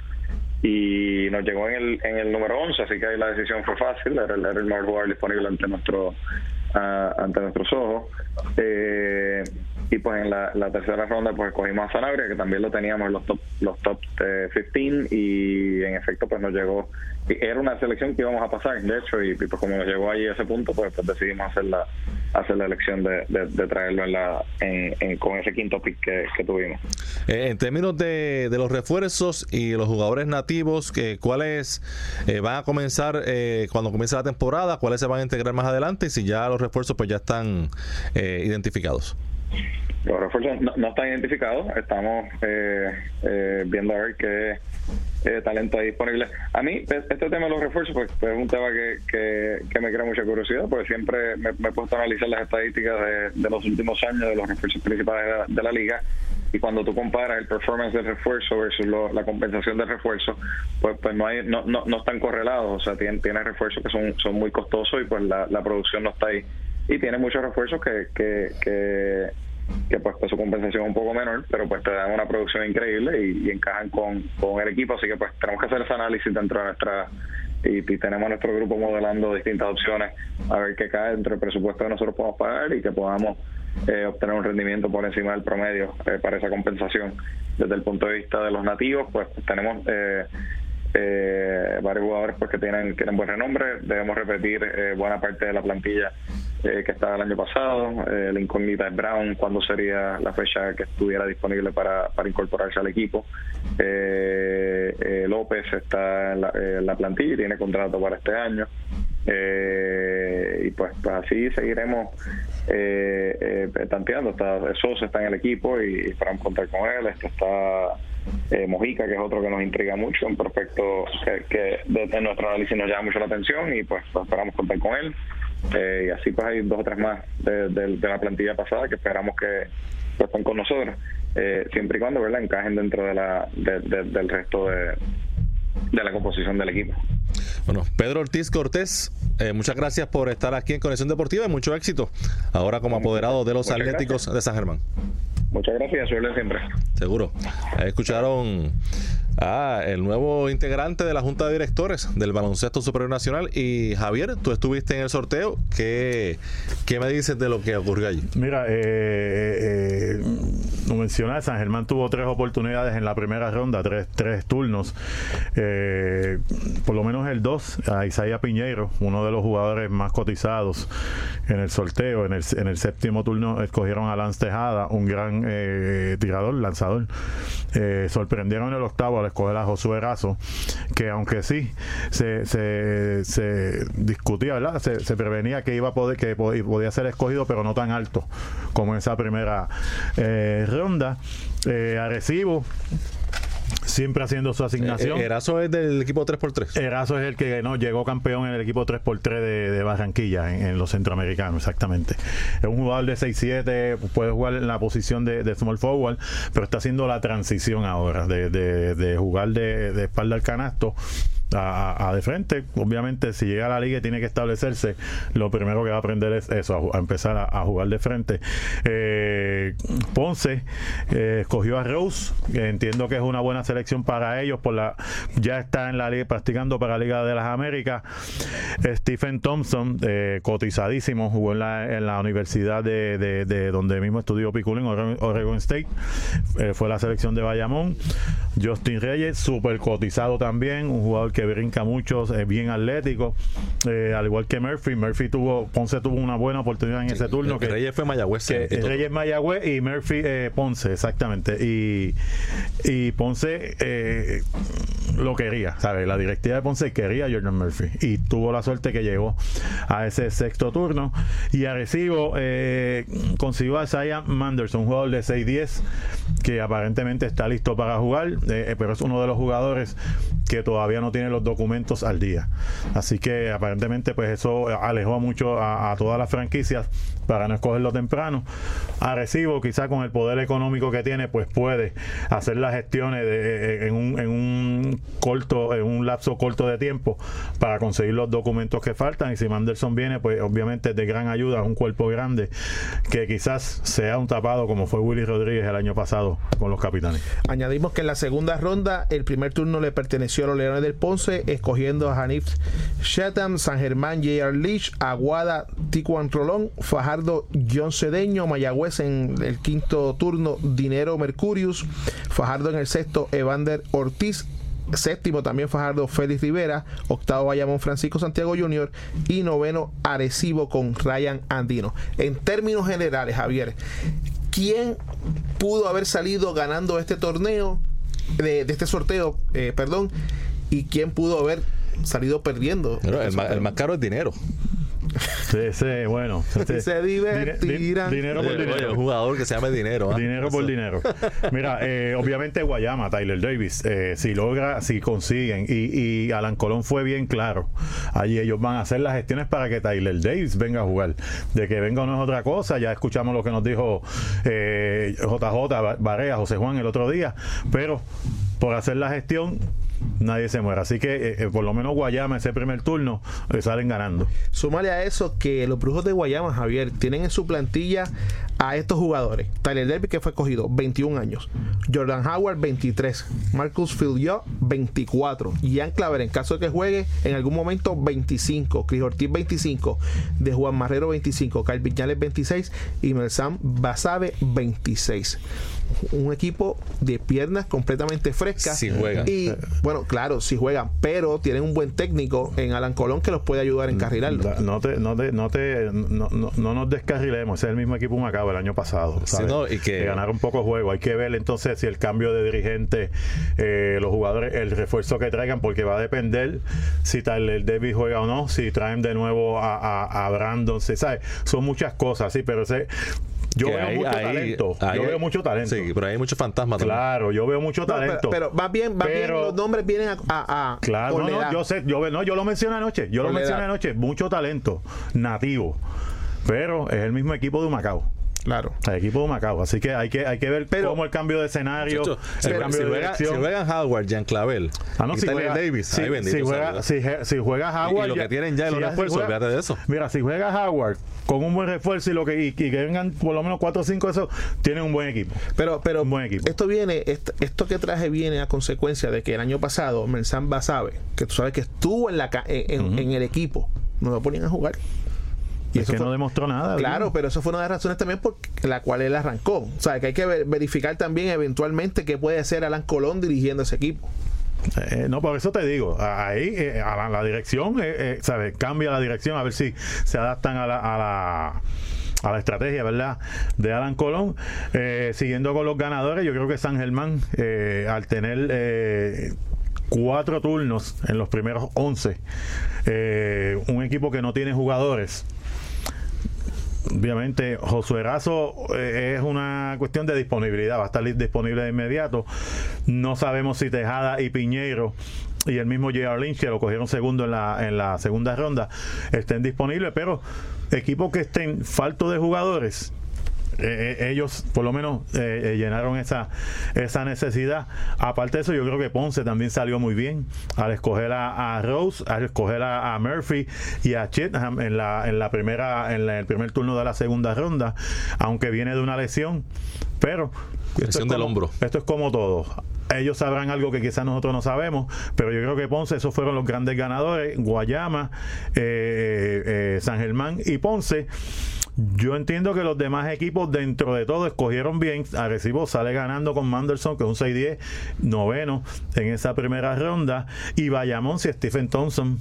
y nos llegó en el, en el número 11, así que ahí la decisión fue fácil, era, era el mejor jugador disponible ante nuestro ante nuestros ojos. Eh, y pues en la, tercera ronda pues cogimos a Sanabria, que también lo teníamos en los top, los top 15 y en efecto pues nos llegó era una selección que íbamos a pasar, de hecho, y, pues como nos llegó allí a ese punto, pues, pues decidimos hacer la hacer la elección de, traerlo en la, con ese quinto pick que, tuvimos. Eh, en términos de, los refuerzos y los jugadores nativos, que ¿cuáles eh, van a comenzar eh, cuando comience la temporada? ¿Cuáles se van a integrar más adelante? Y si ya los refuerzos pues ya están identificados. Los refuerzos no, están identificados, estamos viendo a ver qué eh, talento disponible. A mí, este tema de los refuerzos, pues, pues es un tema que, me crea mucha curiosidad, porque siempre me, he puesto a analizar las estadísticas de, los últimos años de los refuerzos principales de la, liga. Y cuando tú comparas el performance del refuerzo versus la compensación del refuerzo, pues, pues no, hay, no, no, no están correlados. O sea, tiene, tiene refuerzos que son, son muy costosos y pues la, la producción no está ahí. Y tiene muchos refuerzos que, que, que que pues, pues, su compensación un poco menor, pero pues te dan una producción increíble y, encajan con, con, el equipo, así que pues tenemos que hacer ese análisis dentro de nuestra y, tenemos nuestro grupo modelando distintas opciones a ver qué cae dentro del presupuesto que nosotros podemos pagar y que podamos eh, obtener un rendimiento por encima del promedio eh, para esa compensación. Desde el punto de vista de los nativos, pues tenemos eh, eh, varios jugadores pues que tienen, tienen buen renombre, debemos repetir buena parte de la plantilla eh, que estaba el año pasado. Eh, la incógnita es Brown, cuándo sería la fecha que estuviera disponible para, para incorporarse al equipo. Eh, López está en la, plantilla y tiene contrato para este año. y pues, pues, así seguiremos tanteando. Está, Sosa está en el equipo y, esperamos contar con él. Este está Mojica, que es otro que nos intriga mucho, un prospecto que, que desde nuestro análisis nos llama mucho la atención y pues, pues esperamos contar con él. Eh, y así pues hay dos o tres más de, la plantilla pasada que esperamos que estén con nosotros, eh, siempre y cuando ¿verdad? encajen dentro de la, del resto de, la composición del equipo. Bueno, Pedro Ortiz Cortés, eh, muchas gracias por estar aquí en Conexión Deportiva y mucho éxito ahora como apoderado de los Atléticos de San Germán. Muchas gracias, suerte siempre. Seguro. escucharon Ah, el nuevo integrante de la Junta de Directores del Baloncesto Superior Nacional. Y Javier, tú estuviste en el sorteo. ¿Qué, qué me dices de lo que ocurrió allí? Mira, eh, eh, no mencioné, San Germán tuvo tres oportunidades en la primera ronda, tres, tres turnos. Eh, por lo menos el dos, a Isaías Piñeiro, uno de los jugadores más cotizados en el sorteo. En el, en el séptimo turno escogieron a Lance Tejada, un gran eh, tirador, lanzador. sorprendieron en el octavo escoger a Josué que aunque sí se, se, discutía, ¿verdad? Se, prevenía que iba a poder, que podía ser escogido, pero no tan alto como en esa primera eh, ronda. Eh, Arecibo siempre haciendo su asignación. Eh, Erazo es del equipo 3x3. Erazo es el que no llegó campeón en el equipo 3x3 de, Barranquilla, en, los centroamericanos, exactamente. Es un jugador de 6-7, puede jugar en la posición de, small forward, pero está haciendo la transición ahora de, de jugar de, espalda al canasto a, de frente. Obviamente, si llega a la liga tiene que establecerse, lo primero que va a aprender es eso, a, empezar a, jugar de frente. Eh, Ponce eh, escogió a Rose, entiendo que es una buena selección para ellos, por la ya está en la liga practicando para la Liga de las Américas. Stephen Thompson, eh, cotizadísimo, jugó en la, en la universidad de, donde mismo estudió Piculín, Oregon State, fue la selección de Bayamón. Justin Reyes, súper cotizado también, un jugador que brinca mucho, es bien atlético, eh, al igual que Murphy. Murphy tuvo, Ponce tuvo una buena oportunidad en ese turno. Que, Reyes fue Mayagüez. Reyes Mayagüez y Murphy eh, Ponce, exactamente. Y, y Ponce, eh, lo quería, ¿sabes? La directiva de Ponce quería a Jordan Murphy y tuvo la suerte que llegó a ese sexto turno. Y a recibo eh, consiguió a Isaiah Manderson, un jugador de 6'10 que aparentemente está listo para jugar, eh, eh, pero es uno de los jugadores que todavía no tiene los documentos al día. Así que aparentemente pues eso alejó mucho a, a todas las franquicias para no escogerlo temprano. A recibo, quizá con el poder económico que tiene, pues puede hacer las gestiones de, en, un, en un corto, en un lapso corto de tiempo para conseguir los documentos que faltan. Y si Manderson viene, pues obviamente es de gran ayuda, es un cuerpo grande que quizás sea un tapado como fue Willy Rodríguez el año pasado con los capitanes. Añadimos que en la segunda ronda el primer turno le perteneció a los Leones del Ponce, escogiendo a Hanif Chatham, San Germán, J.R. Leach, Aguada, Ticuan Rolón, Fajardo, John Cedeño, Mayagüez en el quinto turno, Dinero Mercurius, Fajardo en el sexto, Evander Ortiz, séptimo también Fajardo Félix Rivera, octavo Bayamón Francisco Santiago Jr. y noveno Arecibo con Ryan Andino. En términos generales, Javier, ¿quién pudo haber salido ganando este torneo, de, de este sorteo, eh, perdón, y quién pudo haber salido perdiendo? El, más, el más caro es dinero. Sí, sí, bueno. sí. Se divertirán. Di- dinero por Oye, dinero. un jugador que se llame dinero. ¿ah? Dinero por dinero. Mira, eh, obviamente Guayama, Tyler Davis, eh, si logra, si consiguen, y, y Alan Colón fue bien claro, allí ellos van a hacer las gestiones para que Tyler Davis venga a jugar. De que venga no es otra cosa, ya escuchamos lo que nos dijo eh, JJ Barea, José Juan el otro día, pero por hacer la gestión nadie se muere. Así que eh, eh, por lo menos Guayama ese primer turno eh, salen ganando. Súmale a eso que los brujos de Guayama, Javier, tienen en su plantilla a estos jugadores. Tyler Derby, que fue cogido, 21 años. Jordan Howard, 23. Marcus Filiot, 24. Ian Claver, en caso de que juegue, en algún momento, 25. Chris Ortiz, 25. De Juan Marrero, 25. Kyle Viñales, 26. Y Melzam Basabe, 26. Un equipo de piernas completamente frescas. Si juegan. Y, bueno, claro, si juegan. Pero tienen un buen técnico en Alan Colón que los puede ayudar a encarrilarlo. Da- No te, no te, no te, no, no- no nos descarrilemos. Es el mismo equipo Macao el año pasado. No, y que- ganaron poco juego. Hay que ver entonces si el cambio de dirigente, eh, los jugadores, el refuerzo que traigan, porque va a depender si Tyler Davis juega o no, si traen de nuevo a, a, a Brandon. ¿sabes? Son muchas cosas, sí, pero ese, yo veo ahí- mucho ahí- talento. ahí- yo veo mucho talento. Sí, pero hay muchos fantasmas también. Claro, yo veo mucho No, pero, talento. pero más bien, más bien los nombres vienen a, a- a- Claro, no, yo sé, yo, no, yo lo mencioné anoche, yo Por lo mencioné anoche, mucho talento nativo, pero es el mismo equipo de Macao. Claro. El equipo de Macao, así que hay que hay que ver Pero- cómo el cambio de escenario, el si, cambio si de juega, si juegan Howard, Jan Clavel Ah, no, y si juega, Davis, si, ay, bendito si juega, si, si Howard y lo ya- que tienen ya los si refuerzos, juega- olvídate de eso. Mira, si juega Howard con un buen refuerzo y lo que y, y que vengan por lo menos 4 o 5 de esos, tienen un buen equipo. Pero, pero Un buen equipo. esto viene, esto, esto que traje viene a consecuencia de que el año pasado Melsan Basabe, que tú sabes que estuvo en la en- en el equipo, no lo ponían a jugar. Y es eso que fue- no demostró nada. Claro, pero eso fue una de las razones también por la cual él arrancó. O sea, que hay que ver- verificar también eventualmente qué puede hacer Alan Colón dirigiendo ese equipo. Eh, no, por eso te digo, ahí eh, a la, la dirección, eh, eh, ¿sabes? Cambia la dirección a ver si se adaptan a la, a la, a la estrategia, ¿verdad? De Alan Colón. Eh, siguiendo con los ganadores, yo creo que San Germán, eh, al tener eh, cuatro turnos en los primeros 11, eh, un equipo que no tiene jugadores. Obviamente, Josué Razo eh, es una cuestión de disponibilidad, va a estar disponible de inmediato. No sabemos si Tejada y Piñeiro y el mismo J.R. Lynch, que lo cogieron segundo en la, en la segunda ronda, estén disponibles, pero equipos que estén faltos de jugadores, eh, eh, ellos por lo menos eh, eh, llenaron esa, esa necesidad. Aparte de eso, yo creo que Ponce también salió muy bien al escoger a, a Rose, al escoger a, a Murphy y a Chetnam en la, en la primera, en la- el primer turno de la segunda ronda, aunque viene de una lesión, pero esto Lesión es del como- hombro. Esto es como todo. Ellos sabrán algo que quizás nosotros no sabemos, pero yo creo que Ponce, esos fueron los grandes ganadores. Guayama, eh, eh, San Germán y Ponce. Yo entiendo que los demás equipos, dentro de todo, escogieron bien. Arecibo sale ganando con Manderson, que es un 6-10, noveno en esa primera ronda. Y Bayamón, si Stephen Thompson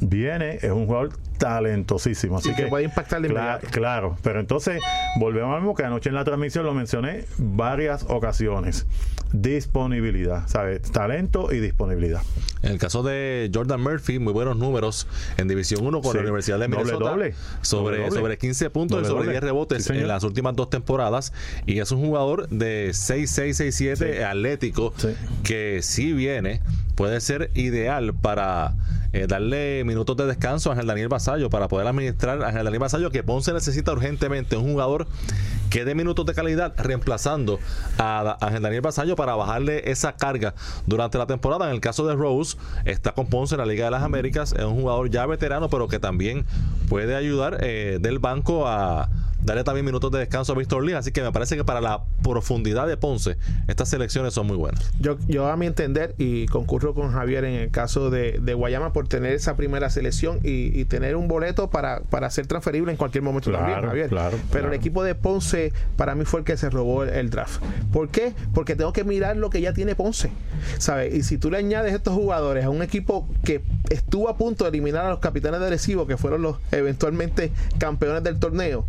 viene, es un jugador talentosísimo. Así que, puede impactar de Claro, pero entonces volvemos al mismo que anoche en la transmisión lo mencioné varias ocasiones. Disponibilidad, ¿sabes? Talento y disponibilidad. En el caso de Jordan Murphy, muy buenos números en División 1 con la Universidad de Minnesota. Doble, sobre, sobre 15 puntos y sobre 10 rebotes en las últimas dos temporadas. Y es un jugador de 6-6-6-7 atlético que si viene puede ser ideal para eh, darle minutos de descanso a Ángel Daniel Basallo para poder administrar a Ángel Daniel Basallo que Ponce necesita urgentemente un jugador que dé minutos de calidad reemplazando a Daniel Basallo para bajarle esa carga durante la temporada. En el caso de Rose, está con Ponce en la Liga de las Américas, es un jugador ya veterano pero que también puede ayudar eh, del banco a darle también minutos de descanso a Víctor Lee. Así que me parece que para la profundidad de Ponce, estas selecciones son muy buenas. Yo, yo a mi entender, y concurro con Javier en el caso de, Guayama por tener esa primera selección y, tener un boleto para, para ser transferible en cualquier momento también, Javier. Pero el equipo de Ponce, para mí fue el que se robó el, draft. ¿Por qué? Porque tengo que mirar lo que ya tiene Ponce. ¿Sabes? Y si tú le añades estos jugadores a un equipo que estuvo a punto de eliminar a los capitanes de Recibo, que fueron los eventualmente campeones del torneo,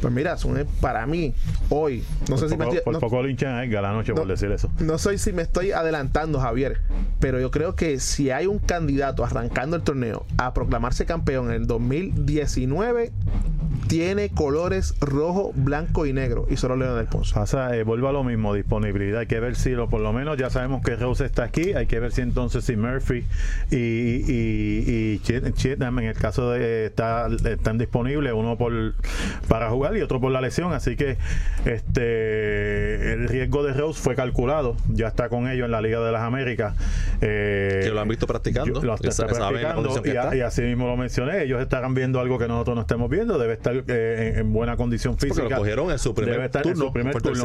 pues mira, para mí hoy. No sé si me por poco linchan a la noche por decir eso. No sé si me estoy adelantando, Javier, pero yo creo que si hay un candidato arrancando el torneo a proclamarse campeón en el 2019, tiene colores rojo, blanco y negro y solo León del Ponce. Pasa, eh, vuelvo a lo mismo, disponibilidad. Hay que ver si lo, por lo menos ya sabemos que Rose está aquí. Hay que ver si entonces si Murphy y, y, y en el caso de está, están disponibles, uno por para jugar y otro por la lesión. Así que este el riesgo de Rose fue calculado. Ya está con ellos en la Liga de las Américas. Eh, que lo han visto practicando. lo está practicando y, y así mismo lo mencioné. Ellos estarán viendo algo que nosotros no estemos viendo. Debe estar eh, en, buena condición física. lo cogieron en su primer turno.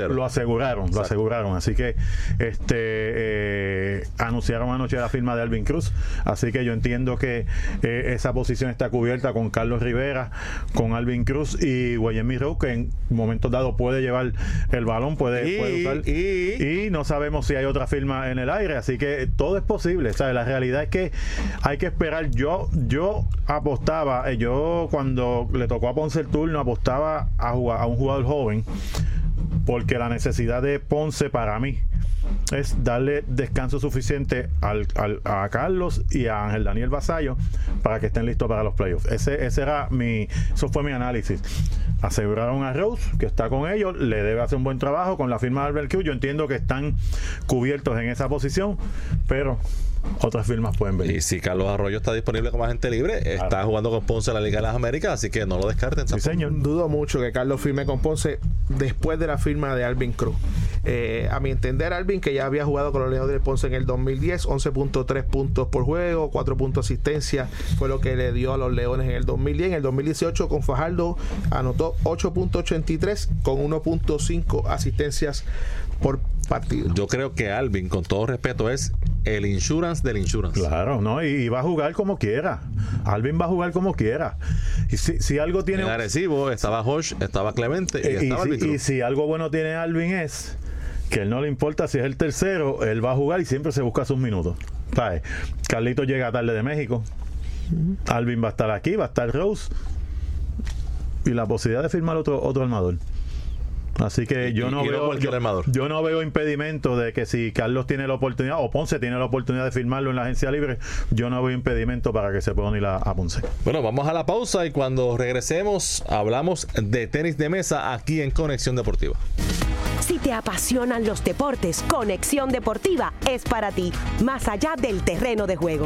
Lo aseguraron, lo aseguraron. Así que este eh, anunciaron anoche la firma de Alvin Cruz. Así que yo entiendo que eh, esa posición está cubierta con Carlos Rivera, con Alvin Cruz y Guayemi Rowe, que en momentos dados puede llevar el balón, puede, y, usar. Y, no sabemos si hay otra firma en el aire. Así que todo es posible. ¿sabes? La realidad es que hay que esperar. Yo, yo apostaba, yo cuando le tocó a Ponce el turno apostaba a, jugar, a un jugador joven porque la necesidad de Ponce para mí es darle descanso suficiente al, a Carlos y a Ángel Daniel Basayo para que estén listos para los playoffs. Ese, ese era mi, eso fue mi análisis. Aseguraron a Rose, que está con ellos, le debe hacer un buen trabajo con la firma de Albert Q. Yo entiendo que están cubiertos en esa posición, pero otras firmas pueden venir. Y si Carlos Arroyo está disponible como agente libre, está jugando con Ponce en la Liga de las Américas, así que no lo descarten. Sí, señor. Dudo mucho que Carlos firme con Ponce después de la firma de Alvin Cruz. Eh, a mi entender, Alvin, que ya había jugado con los Leones de Ponce en el 2010, 11.3 puntos por juego, 4 puntos asistencia, fue lo que le dio a los Leones en el 2010. En el 2018 con Fajardo anotó 8.83 con 1.5 asistencias por partido. Yo creo que Alvin, con todo respeto, es el insurance del insurance. Claro, no, y, va a jugar como quiera. Alvin va a jugar como quiera. Y si, algo tiene. En Arecibo estaba Josh, estaba Clemente y, estaba si, y si algo bueno tiene Alvin es que él no le importa si es el tercero, él va a jugar y siempre se busca sus minutos. ¿Sabes? Carlito llega tarde de México. Alvin va a estar aquí, va a estar Rose. Y la posibilidad de firmar otro, otro armador. Así que yo no veo yo, no veo impedimento de que si Carlos tiene la oportunidad o Ponce tiene la oportunidad de firmarlo en la agencia libre, yo no veo impedimento para que se pueda unir a, Ponce. Bueno, vamos a la pausa y cuando regresemos hablamos de tenis de mesa aquí en Conexión Deportiva. Si te apasionan los deportes, Conexión Deportiva es para ti, más allá del terreno de juego.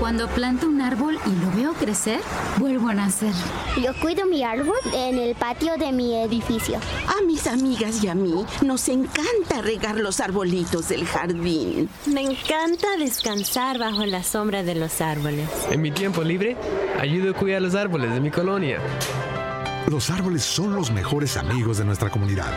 Cuando planto un árbol y lo veo crecer, vuelvo a nacer. Yo cuido mi árbol en el patio de mi edificio. A mis amigas y a mí nos encanta regar los arbolitos del jardín. Me encanta descansar bajo la sombra de los árboles. En mi tiempo libre, ayudo a cuidar los árboles de mi colonia. Los árboles son los mejores amigos de nuestra comunidad.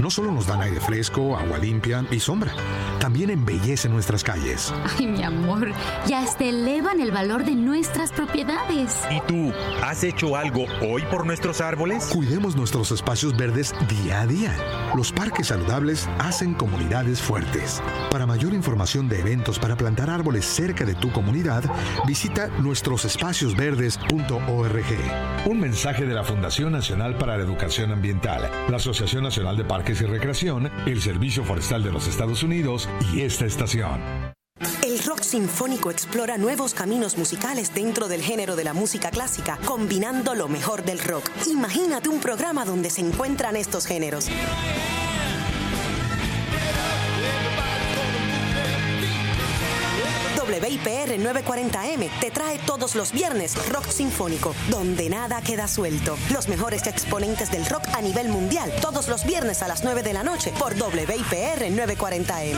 No solo nos dan aire fresco, agua limpia y sombra, también embellecen nuestras calles. Ay, mi amor, ya hasta elevan el valor de nuestras propiedades. ¿Y tú, has hecho algo hoy por nuestros árboles? Cuidemos nuestros espacios verdes día a día. Los parques saludables hacen comunidades fuertes. Para mayor información de eventos para plantar árboles cerca de tu comunidad, visita nuestrosespaciosverdes.org. Un mensaje de la Fundación Nacional para la Educación Ambiental, la Asociación Nacional de Parques y Recreación, el Servicio Forestal de los Estados Unidos y esta estación. El rock sinfónico explora nuevos caminos musicales dentro del género de la música clásica, combinando lo mejor del rock. Imagínate un programa donde se encuentran estos géneros. WIPR 940M te trae todos los viernes Rock Sinfónico, donde nada queda suelto. Los mejores exponentes del rock a nivel mundial, todos los viernes a las 9 de la noche por WIPR 940M.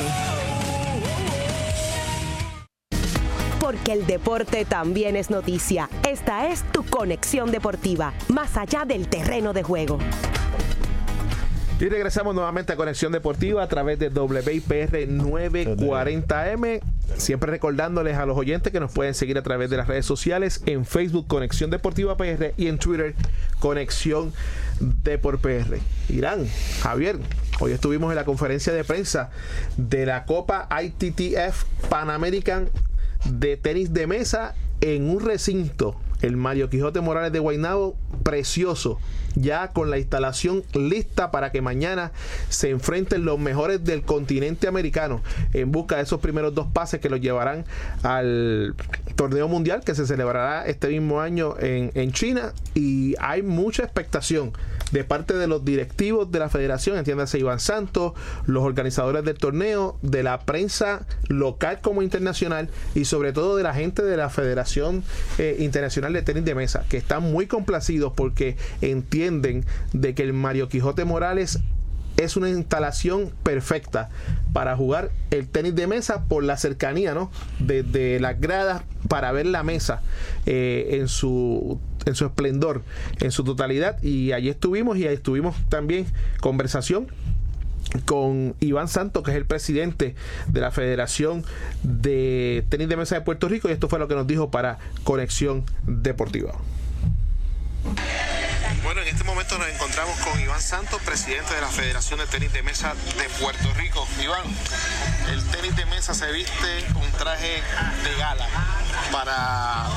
Porque el deporte también es noticia. Esta es tu conexión deportiva, más allá del terreno de juego. Y regresamos nuevamente a Conexión Deportiva a través de WIPR 940M. Siempre recordándoles a los oyentes que nos pueden seguir a través de las redes sociales en Facebook Conexión Deportiva PR y en Twitter Conexión Depor PR. Irán, Javier, hoy estuvimos en la conferencia de prensa de la Copa ITTF Pan American de tenis de mesa en un recinto, el Mario Quijote Morales de Guaynabo, precioso, ya con la instalación lista para que mañana se enfrenten los mejores del continente americano en busca de esos primeros dos pases que los llevarán al torneo mundial que se celebrará este mismo año en, en China. Y hay mucha expectación de parte de los directivos de la federación, entiéndase Iván Santos, los organizadores del torneo, de la prensa local como internacional y sobre todo de la gente de la Federación eh, Internacional de Tenis de Mesa, que están muy complacidos porque entienden de que el Mario Quijote Morales es una instalación perfecta para jugar el tenis de mesa por la cercanía, ¿no? Desde las gradas para ver la mesa eh, en su en su esplendor, en su totalidad. Y allí estuvimos y ahí estuvimos también conversación con Iván Santos, que es el presidente de la Federación de Tenis de Mesa de Puerto Rico, y esto fue lo que nos dijo para Conexión Deportiva. Bueno, en este momento nos encontramos con Iván Santos, presidente de la Federación de Tenis de Mesa de Puerto Rico. Iván, el tenis de mesa se viste un traje de gala para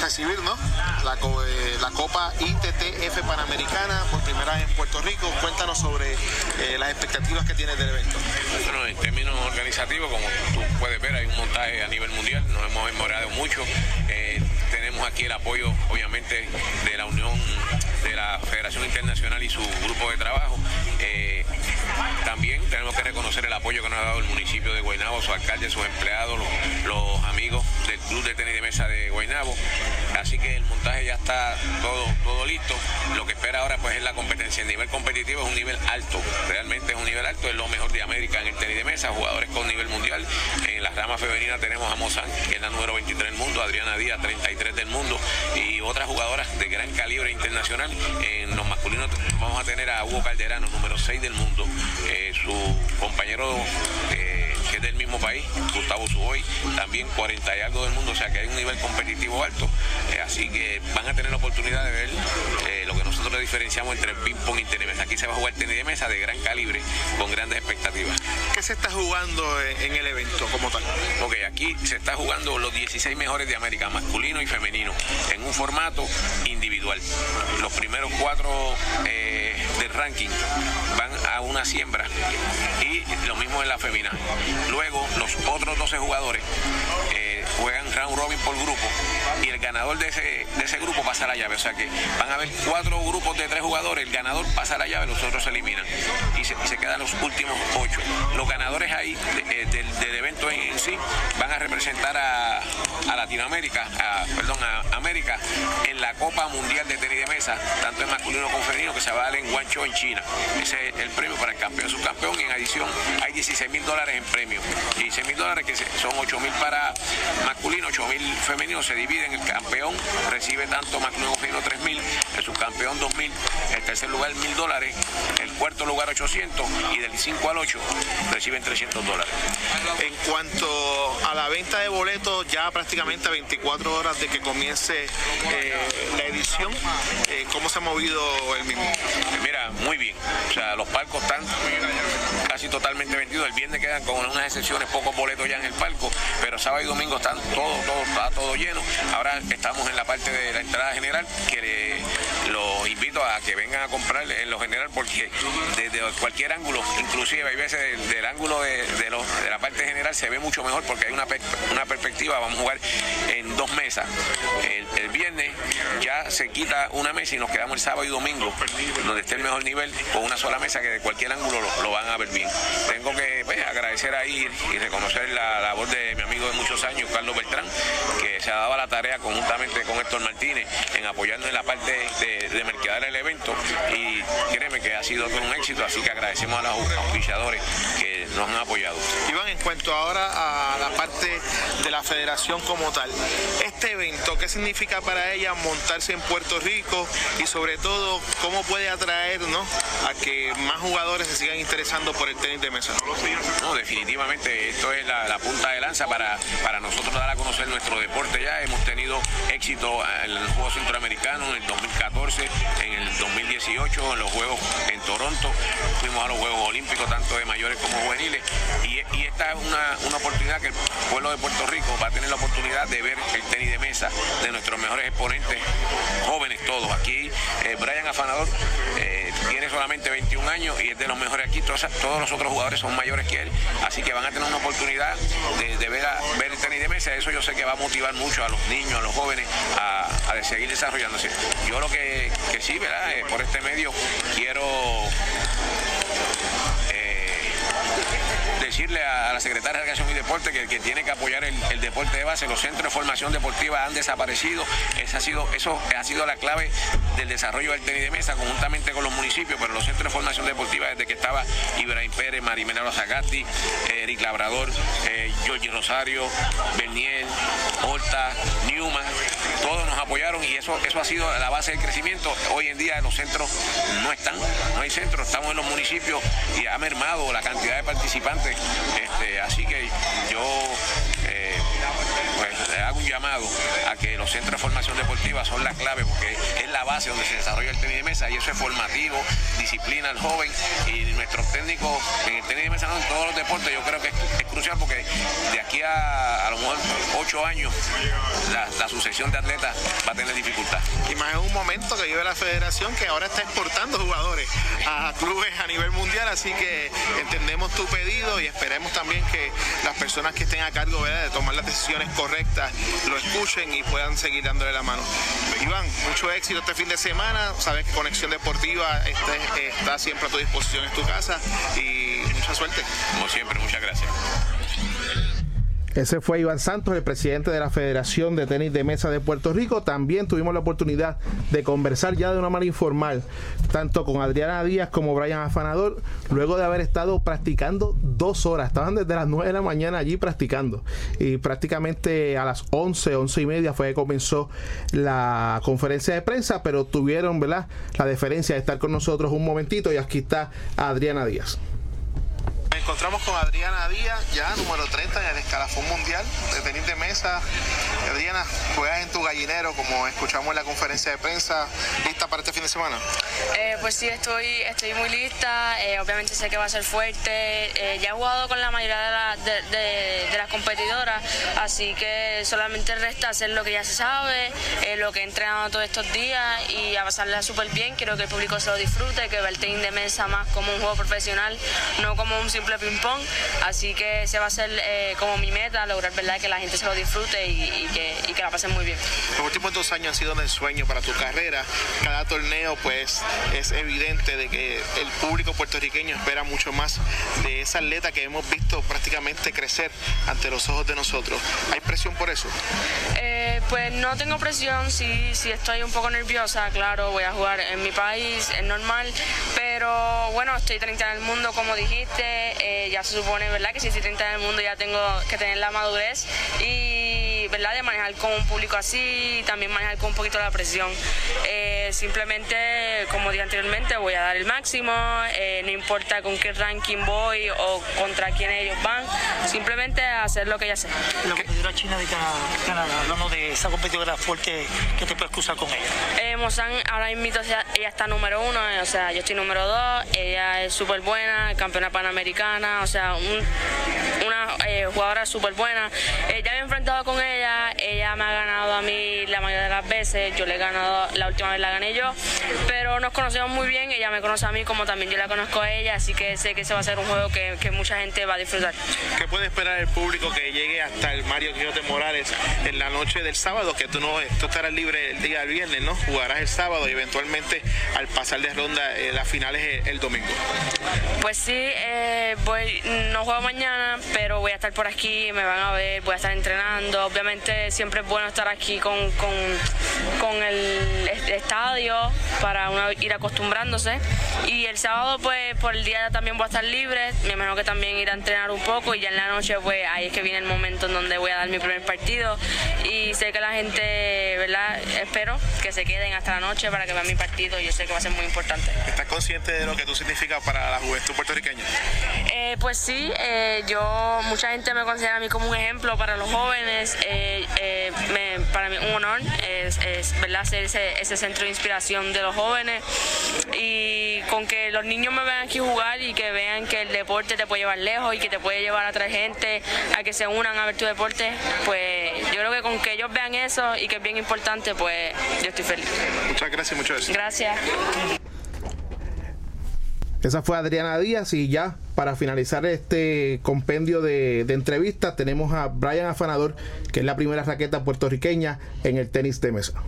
recibir ¿no? la, eh, la Copa ITTF Panamericana por primera vez en Puerto Rico. Cuéntanos sobre eh, las expectativas que tienes del evento. Bueno, en términos organizativos, como tú puedes ver, hay un montaje a nivel mundial, nos hemos mejorado mucho. Eh, tenemos aquí el apoyo, obviamente, de la Unión de la Federación Internacional y su grupo de trabajo. También tenemos que reconocer el apoyo que nos ha dado el municipio de Guaynabo, su alcalde, sus empleados, los, amigos del Club de Tenis de Mesa de Guaynabo. Así que el montaje ya está todo, todo listo. Lo que espera ahora pues es la competencia. El nivel competitivo es un nivel alto, realmente es un nivel alto, es lo mejor de América en el tenis de mesa, jugadores con nivel mundial. En la rama femenina tenemos a Mozán, que es la número 23 del mundo, Adriana Díaz, 33 del mundo, y otras jugadoras de gran calibre internacional. En los masculinos vamos a tener a Hugo Calderano, número 6 del mundo, eh, su compañero eh, que es del mismo país, Gustavo Suboy, también 40 y algo del mundo, o sea que hay un nivel competitivo alto. Eh, así que van a tener la oportunidad de ver eh, lo que nosotros le diferenciamos entre el ping-pong y tenis de mesa. Aquí se va a jugar tenis de mesa de gran calibre, con grandes expectativas. ¿Qué se está jugando en el evento como tal? Ok, aquí se está jugando los 16 mejores de América, masculino y femenino, en un formato individual. Los primeros cuatro eh, del ranking van a una siembra y lo mismo mismo en la femina. Luego, los otros 12 jugadores eh, juegan round robin por grupo y el ganador de ese, de ese grupo pasa la llave. O sea que van a haber cuatro grupos de tres jugadores, el ganador pasa la llave, los otros se eliminan y se, se quedan los últimos ocho. Los ganadores ahí de- eh, del, evento en, en sí van a representar a, a Latinoamérica, a, perdón, a América en la Copa Mundial de Tenis de Mesa, tanto en masculino como femenino, que se va a dar en Guangzhou, en China. Ese es el premio para el campeón, subcampeón y en adición hay 16 mil dólares en premio. 16 mil dólares que son 8 mil para masculino, 8 mil femenino, se dividen. El campeón recibe tanto masculino como femenino 3 mil, el subcampeón 2 mil, el tercer lugar mil dólares, el cuarto lugar 800 y del 5 al 8 reciben 300 dólares. En cuanto a la venta de boletos, ya prácticamente a 24 horas de que comience eh, la edición, eh, ¿cómo se ha movido el mismo? Mira, muy bien. O sea, los palcos están casi totalmente vendidos. El viernes quedan con unas excepciones pocos boletos ya en el palco, pero sábado y domingo están todo, todo, está todo lleno. Ahora estamos en la parte de la entrada general, que los invito a que vengan a comprar en lo general porque desde cualquier ángulo, inclusive hay veces del, ángulo de, de la parte general se ve mucho mejor porque hay una, una perspectiva, vamos a jugar en dos mesas. El, viernes ya se quita una mesa y nos quedamos el sábado y domingo, donde esté el mejor nivel, con una sola mesa que de cualquier ángulo lo, van a ver bien. Tengo que pues, agradecer ahí y reconocer la labor de mi amigo de muchos años, Carlos Beltrán, que se ha dado la tarea conjuntamente con Héctor Martínez en apoyarnos en la parte de, de mercadear el evento y créeme que ha sido todo un éxito, así que agradecemos a los auspiciadores que nos han apoyado. Iván, en cuanto ahora a la parte de la federación como tal, este evento, ¿qué significa para ella montarse en Puerto Rico y sobre todo cómo puede atraer ¿no? a que más jugadores se sigan interesando por el tenis de mesa? No, definitivamente esto es la, punta de lanza para, para nosotros dar a conocer nuestro deporte ya. Hemos tenido éxito en los Juegos Centroamericanos en el 2014, en el 2018, en los Juegos en Toronto. Fuimos a los Juegos Olímpicos, tanto de mayores como juveniles. Y, y esta es una, una oportunidad que el pueblo de Puerto Rico va a tener la oportunidad de ver el tenis de mesa de nuestros mejores exponentes, jóvenes todos. Aquí eh, Brian Afanador eh, tiene solamente 21 años y es de los mejores aquí. Todos, todos los otros jugadores son mayores que él, así que van a tener una oportunidad de, ver, a- ver el tenis de mesa. Eso yo sé que va a motivar mucho a los niños, a los jóvenes a, a seguir desarrollándose. Yo lo que, que sí, ¿verdad? Eh, por este medio quiero decirle a la secretaria de Recreación y Deporte que, que tiene que apoyar el, deporte de base. Los centros de formación deportiva han desaparecido. Esa ha sido, eso ha sido la clave del desarrollo del tenis de mesa conjuntamente con los municipios, pero los centros de formación deportiva desde que estaba Ibrahim Pérez, Marimena Zagatti, Eric Labrador, eh, Giorgi Rosario, Bernier, Horta, Newman, todos nos apoyaron y eso, eso ha sido la base del crecimiento. Hoy en día los centros no están, no hay centros, estamos en los municipios y ha mermado la cantidad de participantes. Este, así que yo eh, hago un llamado a que los centros de formación deportiva son la clave porque es la base donde se desarrolla el tenis de mesa y eso es formativo, disciplina al joven y nuestros técnicos en el tenis de mesa, no en todos los deportes, yo creo que es, crucial porque de aquí a a lo mejor ocho años la, la sucesión de atletas va a tener dificultad. Y más en un momento que vive la federación que ahora está exportando jugadores a clubes a nivel mundial, así que entendemos tu pedido y esperemos también que las personas que estén a cargo ¿verdad? de tomar las decisiones correctas lo escuchen y puedan seguir dándole la mano. Iván, mucho éxito este fin de semana, sabes que Conexión Deportiva está, está siempre a tu disposición en tu casa y mucha suerte. Como siempre, muchas gracias. Ese fue Iván Santos, el presidente de la Federación de Tenis de Mesa de Puerto Rico. También tuvimos la oportunidad de conversar ya de una manera informal, tanto con Adriana Díaz como Brian Afanador, luego de haber estado practicando dos horas. Estaban desde las 9 de la mañana allí practicando. Y prácticamente a las 11, 11 y media fue que comenzó la conferencia de prensa, pero tuvieron ¿verdad? la deferencia de estar con nosotros un momentito y aquí está Adriana Díaz. Encontramos con Adriana Díaz, ya número 30 en el escalafón mundial de tenis de mesa. Adriana, juegas en tu gallinero, como escuchamos en la conferencia de prensa, lista para este fin de semana. Eh, pues sí, estoy, estoy muy lista. eh, obviamente sé que va a ser fuerte. eh, ya he jugado con la mayoría de, la- de- de- de las competidoras, así que solamente resta hacer lo que ya se sabe, lo que he entrenado todos estos días y a pasarla súper bien. Quiero que el público se lo disfrute, que vea el tenis de mesa más como un juego profesional, no como un simple ping-pong. Así que ese va a ser eh, como mi meta, lograr verdad que la gente se lo disfrute y, que, y que la pasen muy bien. Los últimos dos años han sido un sueño para tu carrera. Cada torneo, pues, es evidente de que el público puertorriqueño espera mucho más de esa atleta que hemos visto prácticamente crecer ante los ojos de nosotros. ¿Hay presión por eso? Eh, pues no tengo presión, sí, sí estoy un poco nerviosa, claro, voy a jugar en mi país, es normal, pero bueno, estoy 30 en el mundo, como dijiste, eh, ya se supone, ¿verdad? Que si estoy 30 en el mundo ya tengo que tener la madurez y, ¿verdad? De manejar con un público así y también manejar con un poquito la presión. Eh, simplemente, como dije anteriormente, voy a dar el máximo, no importa con qué ranking voy o contra quién ellos van, simplemente hacer lo que ya sé. La competidora china de Canadá, hablamos de esa competidora fuerte, ¿qué te puedes cruzar con ella? Eh, Mozán, ahora mismo ella está número uno, o sea, yo estoy número dos, ella es súper buena, campeona panamericana, o sea, una eh, jugadora súper buena. Eh, ya me he enfrentado con ella, ella me ha ganado a mí la mayoría de las veces, yo le he ganado, la última vez la gané yo, pero nos conocemos muy bien, ella me conoce a mí como también yo la conozco a ella, así que sé que ese va a ser un juego que, que mucha gente va a disfrutar. ¿Qué puede esperar el público que llegue hasta el Mario Quijote Morales en la noche del sábado? Que tú no tú estarás libre el día del viernes, ¿no? Jugarás el sábado y eventualmente al pasar de ronda eh, las finales el, domingo. Pues sí, eh, voy, no juego mañana, pero voy a estar por aquí, me van a ver, voy a estar entrenando. Obviamente siempre es bueno estar aquí con, con, con el estadio para uno ir acostumbrándose. Y el sábado pues por el día también voy a estar libre, me imagino que también ir a entrenar un poco y ya en la noche pues ahí es que viene el momento en donde voy a dar mi primer partido y sé que la gente, ¿verdad? Espero que se queden hasta la noche para que vean mi partido y yo sé que va a ser muy importante. ¿Estás consciente de lo que tú significas para la juventud puertorriqueña? Eh, pues sí, eh, yo, mucha gente me considera a mí como un ejemplo para los jóvenes, eh, para mí un honor es, ¿verdad? ser ese, ese centro de inspiración de los jóvenes y con que los niños me vean aquí jugar y que vean que el deporte te puede llevar lejos y que te puede llevar a otra gente a que se unan a ver tu deporte, pues yo creo que con que ellos vean eso y que es bien importante, pues yo estoy feliz. Muchas gracias, mucho eso. Gracias. Esa fue Adriana Díaz y ya para finalizar este compendio de, entrevistas tenemos a Brian Afanador, que es la primera raqueta puertorriqueña en el tenis de mesa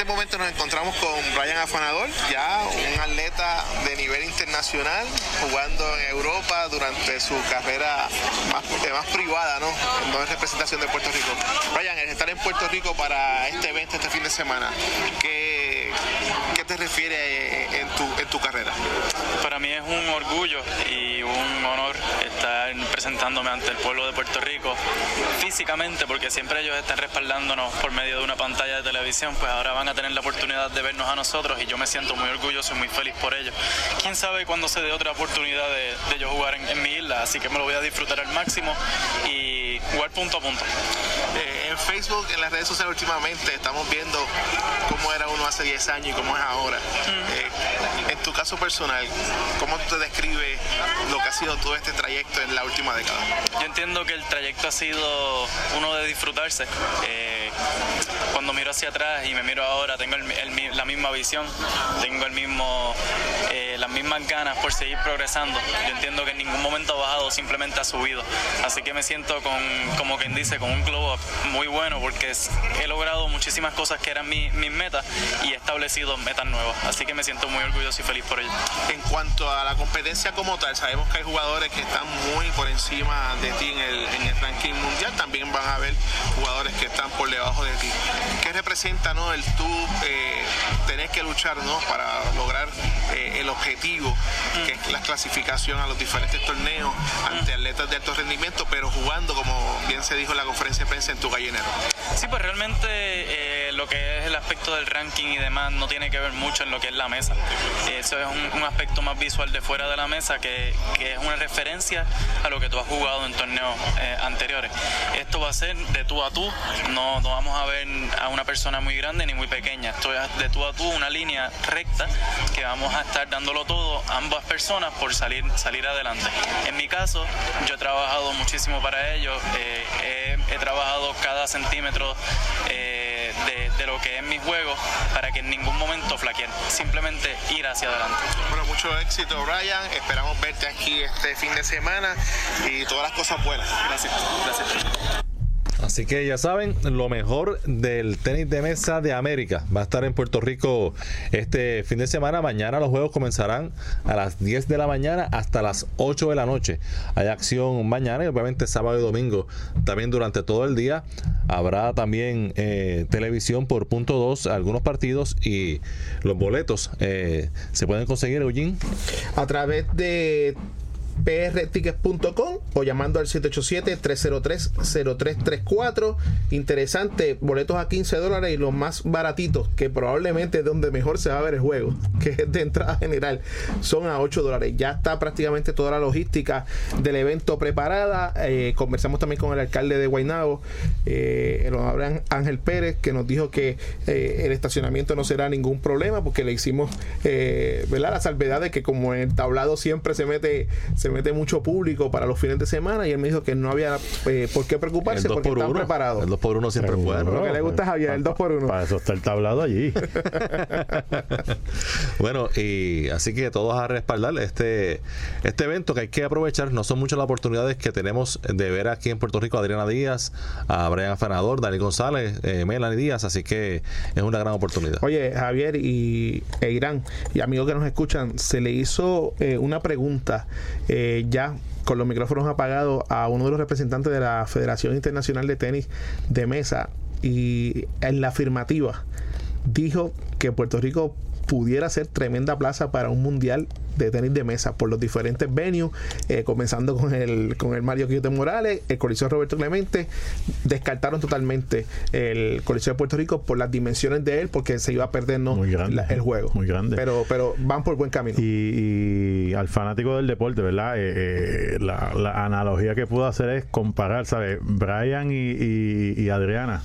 este momento nos encontramos con Brian Afanador, ya un atleta de nivel internacional, jugando en Europa durante su carrera más, eh, privada, ¿no? No es representación de Puerto Rico. Brian, el estar en Puerto Rico para este evento este fin de semana, ¿qué, qué te refiere eh, en tu, en tu carrera? Para mí es un orgullo y un honor estar presentándome ante el pueblo de Puerto Rico físicamente, porque siempre ellos están respaldándonos por medio de una pantalla de televisión, pues ahora van a tener la oportunidad de vernos a nosotros y yo me siento muy orgulloso y muy feliz por ello. Quién sabe cuándo se dé otra oportunidad de yo jugar en, mi isla, así que me lo voy a disfrutar al máximo y jugar punto a punto. En Facebook, en las redes sociales últimamente, estamos viendo cómo era uno hace 10 años y cómo es ahora. Eh, en tu caso personal, ¿cómo tú te describes lo que ha sido todo este trayecto en la última década? Yo entiendo que el trayecto ha sido uno de disfrutarse. Eh, cuando miro hacia atrás y me miro ahora, tengo la misma visión, tengo el mismo, eh, las mismas ganas por seguir progresando. Yo entiendo que en ningún momento ha bajado, simplemente ha subido. Así que me siento con, como quien dice, con un globo muy bueno porque he logrado muchísimas cosas que eran mis metas y he establecido metas nuevas. Así que me siento muy orgulloso y feliz por ello. En cuanto a la competencia como tal, sabemos que hay jugadores que están muy por encima de en el, en el ranking mundial. También van a haber jugadores que están por debajo de ti. ¿Qué representa ¿no? el tú eh, tener que luchar ¿no? para lograr eh, el objetivo, que es la clasificación a los diferentes torneos ante atletas de alto rendimiento, pero jugando, como bien se dijo en la conferencia de prensa, en tu gallinero? Sí, pues realmente eh, lo que es el aspecto del ranking y demás no tiene que ver mucho en lo que es la mesa. Eso es un, aspecto más visual de fuera de la mesa que, que, es una referencia a lo que tú has jugado en torneos eh, anteriores. Esto va a ser de tú a tú, no, no vamos a ver a una persona muy grande ni muy pequeña. Esto es de tú a tú, una línea recta que vamos a estar dándolo todo ambas personas por salir, salir adelante. En mi caso, yo he trabajado muchísimo para ello, eh, he, trabajado cada centímetro eh, de, lo que es mi juego para que en ningún momento flaqueen, simplemente ir hacia adelante. Bueno, mucho éxito Brian, esperamos verte aquí este fin de semana y todas las cosas buenas. Gracias. Gracias. Así que ya saben, lo mejor del tenis de mesa de América va a estar en Puerto Rico este fin de semana. Mañana los juegos comenzarán a las 10 de la mañana hasta las 8 de la noche. Hay acción mañana y obviamente sábado y domingo también durante todo el día. Habrá también eh, televisión por punto 2, algunos partidos y los boletos eh, se pueden conseguir, Eugene. A través de prtickets.com o llamando al 787-303-0334. Interesante, boletos a 15 dólares y los más baratitos, que probablemente es donde mejor se va a ver el juego, que es de entrada general, son a 8 dólares. Ya está prácticamente toda la logística del evento preparada. Eh, conversamos también con el alcalde de Guaynabo, eh, el honorable Ángel Pérez, que nos dijo que eh, el estacionamiento no será ningún problema porque le hicimos eh, ¿verdad? la salvedad de que como en el tablado siempre se mete se mete mucho público para los fines de semana y él me dijo que no había eh, por qué preocuparse porque están preparados. El 2 por 1 siempre fue. Lo que le gusta a Javier, el 2 por 1 Para eso está el tablado allí. bueno, y así que todos a respaldar este, este evento que hay que aprovechar. No son muchas las oportunidades que tenemos de ver aquí en Puerto Rico a Adriana Díaz, a Brian Fanador, Dani González, eh, Melanie Díaz, así que es una gran oportunidad. Oye, Javier y e Irán, y amigos que nos escuchan, se le hizo eh, una pregunta eh, ya con los micrófonos apagados a uno de los representantes de la Federación Internacional de Tenis de Mesa y en la afirmativa dijo que Puerto Rico pudiera ser tremenda plaza para un mundial de tenis de mesa por los diferentes venues, eh, comenzando con el, con el Mario Quiote Morales, el Coliseo Roberto Clemente, descartaron totalmente el Coliseo de Puerto Rico por las dimensiones de él, porque se iba a perder el juego. Muy grande. Pero, pero van por buen camino. Y, al fanático del deporte, ¿verdad? Eh, eh, la, analogía que puedo hacer es comparar, ¿sabes? Brian y, Adriana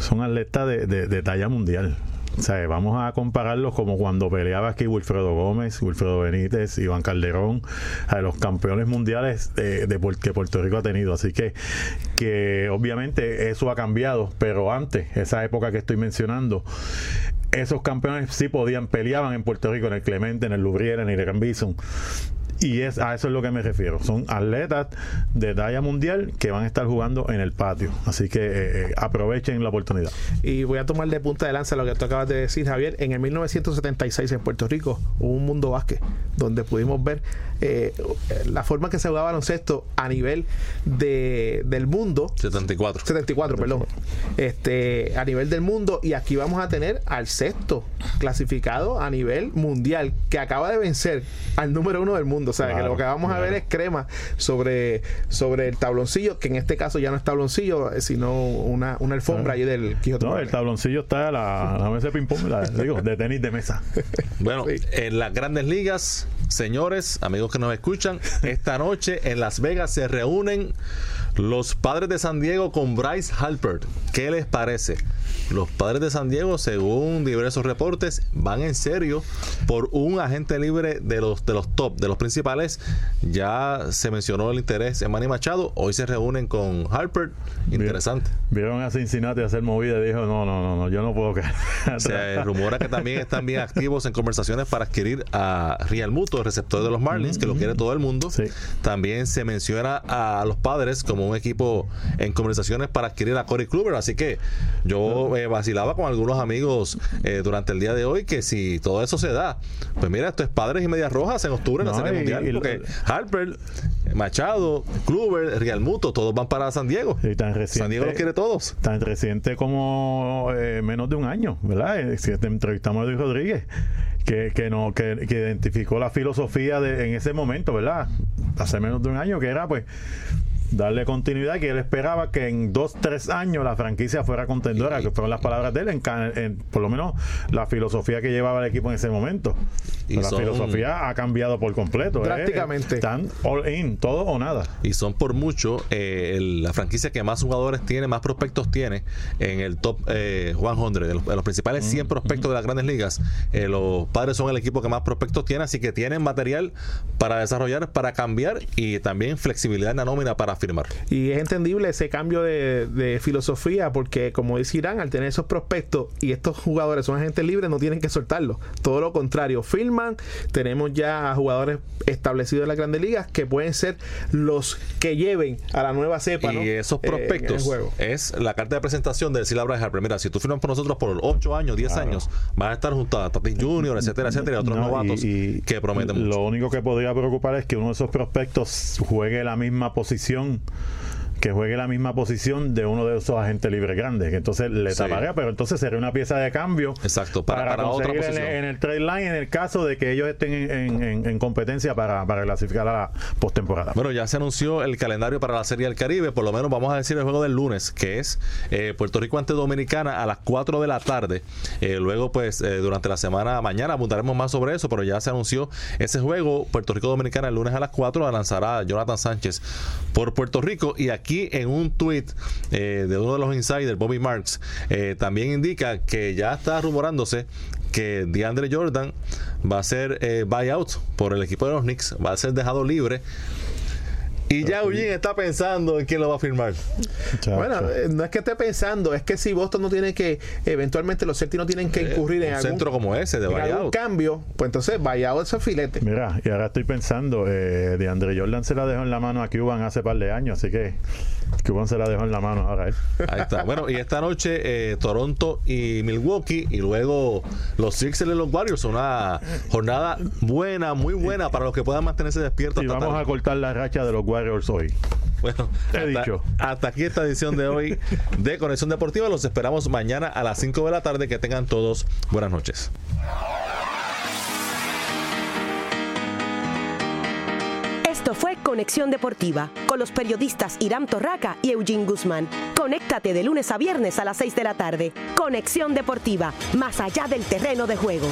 son atletas de talla mundial. O sea, vamos a compararlos como cuando peleaba aquí Wilfredo Gómez, Wilfredo Benítez, Iván Calderón, a los campeones mundiales de, que Puerto Rico ha tenido. Así que, que obviamente eso ha cambiado, pero antes, esa época que estoy mencionando, esos campeones sí podían, peleaban en Puerto Rico, en el Clemente, en el Lubriera, en el Gran Bison. Y es, a eso es lo que me refiero. Son atletas de talla mundial que van a estar jugando en el patio. Así que eh, eh, aprovechen la oportunidad. Y voy a tomar de punta de lanza lo que tú acabas de decir, Javier. En el 1976 en Puerto Rico hubo un mundo básquet donde pudimos ver eh, la forma que se jugaba baloncesto a nivel de, del mundo. 74. 74, perdón. Este, a nivel del mundo. Y aquí vamos a tener al sexto clasificado a nivel mundial que acaba de vencer al número uno del mundo o sea, que lo que vamos a ver es crema sobre, sobre el tabloncillo, que en este caso ya no es tabloncillo, eh, sino una, una alfombra ahí del Quijote. No, el tabloncillo está la, la mesa de ping-pong, digo, de tenis de mesa. Bueno, en las grandes ligas, señores, amigos que nos escuchan, esta noche en Las Vegas se reúnen los padres de San Diego con Bryce Halpert. ¿Qué les parece? Los padres de San Diego, según diversos reportes, van en serio por un agente libre de los de los top, de los principales. Ya se mencionó el interés en Manny Machado. Hoy se reúnen con Harper. Interesante. Vieron a Cincinnati hacer movida y dijo, no, no, no, no yo no puedo quedar. Se rumora que también están bien activos en conversaciones para adquirir a Real Muto, el receptor de los Marlins, que lo quiere todo el mundo. También se menciona a los padres como un equipo en conversaciones para adquirir a Corey Kluber. Así que yo eh, vacilaba con algunos amigos eh, durante el día de hoy que si todo eso se da, pues mira, esto es Padres y Medias Rojas en octubre en la Serie Mundial. porque Harper, Machado, Kluber, Real Muto, todos van para San Diego. San Diego los quiere todos. Tan reciente como eh, menos de un año, ¿verdad? Si entrevistamos a Luis Rodríguez. Que, que, no, que, que identificó la filosofía de, en ese momento, ¿verdad? Hace menos de un año, que era pues darle continuidad, que él esperaba que en dos, tres años la franquicia fuera contendora, que fueron las palabras de él, en, por lo menos la filosofía que llevaba el equipo en ese momento. Y la filosofía ha cambiado por completo. ¿eh? Prácticamente. Están all in, todo o nada. Y son por mucho eh, la franquicia que más jugadores tiene, más prospectos tiene en el top eh, 100, de los, los principales 100 mm, prospectos de las grandes ligas. Eh, los padres son el equipo que más prospectos tiene, así que tienen material para desarrollar, para cambiar y también flexibilidad en la nómina para firmar. Y es entendible ese cambio de, filosofía porque, como dice Irán, al tener esos prospectos y estos jugadores son agentes libres, no tienen que soltarlo. Todo lo contrario, firman. Tenemos ya jugadores establecidos en las grandes ligas que pueden ser los que lleven a la nueva cepa. Y esos eh, prospectos es la carta de presentación de Harper. Mira, si tú firmas por nosotros por 8 años, 10 años, vas a estar junto a Tati Junior, etcétera, etcétera, y otros novatos que prometen mucho. Lo único que podría preocupar es que uno de esos prospectos juegue la misma posición não que juegue la misma posición de uno de esos agentes libres grandes, que entonces le taparía, pero entonces sería una pieza de cambio Exacto, para, para, otra posición. En, el trade line en el caso de que ellos estén en, competencia para, clasificar a la postemporada. Bueno, ya se anunció el calendario para la Serie del Caribe, por lo menos vamos a decir el juego del lunes, que es eh, Puerto Rico ante Dominicana a las 4 de la tarde. Eh, luego, pues, eh, durante la semana, mañana apuntaremos más sobre eso, pero ya se anunció ese juego, Puerto Rico Dominicana el lunes a las 4, lanzará Jonathan Sánchez por Puerto Rico y aquí aquí en un tweet eh, de uno de los insiders, Bobby Marks, eh, también indica que ya está rumorándose que DeAndre Jordan va a ser eh, buyout por el equipo de los Knicks, va a ser dejado libre y ya Eugene está pensando en quién lo va a firmar. Bueno, eh, no es que esté pensando, es que si Boston no tiene que, eventualmente los Celtics no tienen que eh, incurrir en un algún, centro como ese de algún cambio, pues entonces buyout ese filete. Mira, y ahora estoy pensando, eh, de Andre Jordan se la dejó en la mano a Cuban hace par de años, así que Cuban se la dejó en la mano ahora. Ahí está. Bueno, y esta noche Toronto y Milwaukee y luego los Sixers y los Warriors. Una jornada buena, muy buena para los que puedan mantenerse despiertos. Y vamos a cortar la racha de los Warriors hoy. Bueno, He hasta, dicho. hasta aquí esta edición de hoy de Conexión Deportiva. Los esperamos mañana a las 5 de la tarde. Que tengan todos buenas noches. Esto fue Conexión Deportiva con los periodistas Irán Torraca y Eugene Guzmán. Conéctate de lunes a viernes a las 6 de la tarde. Conexión Deportiva, más allá del terreno de juego.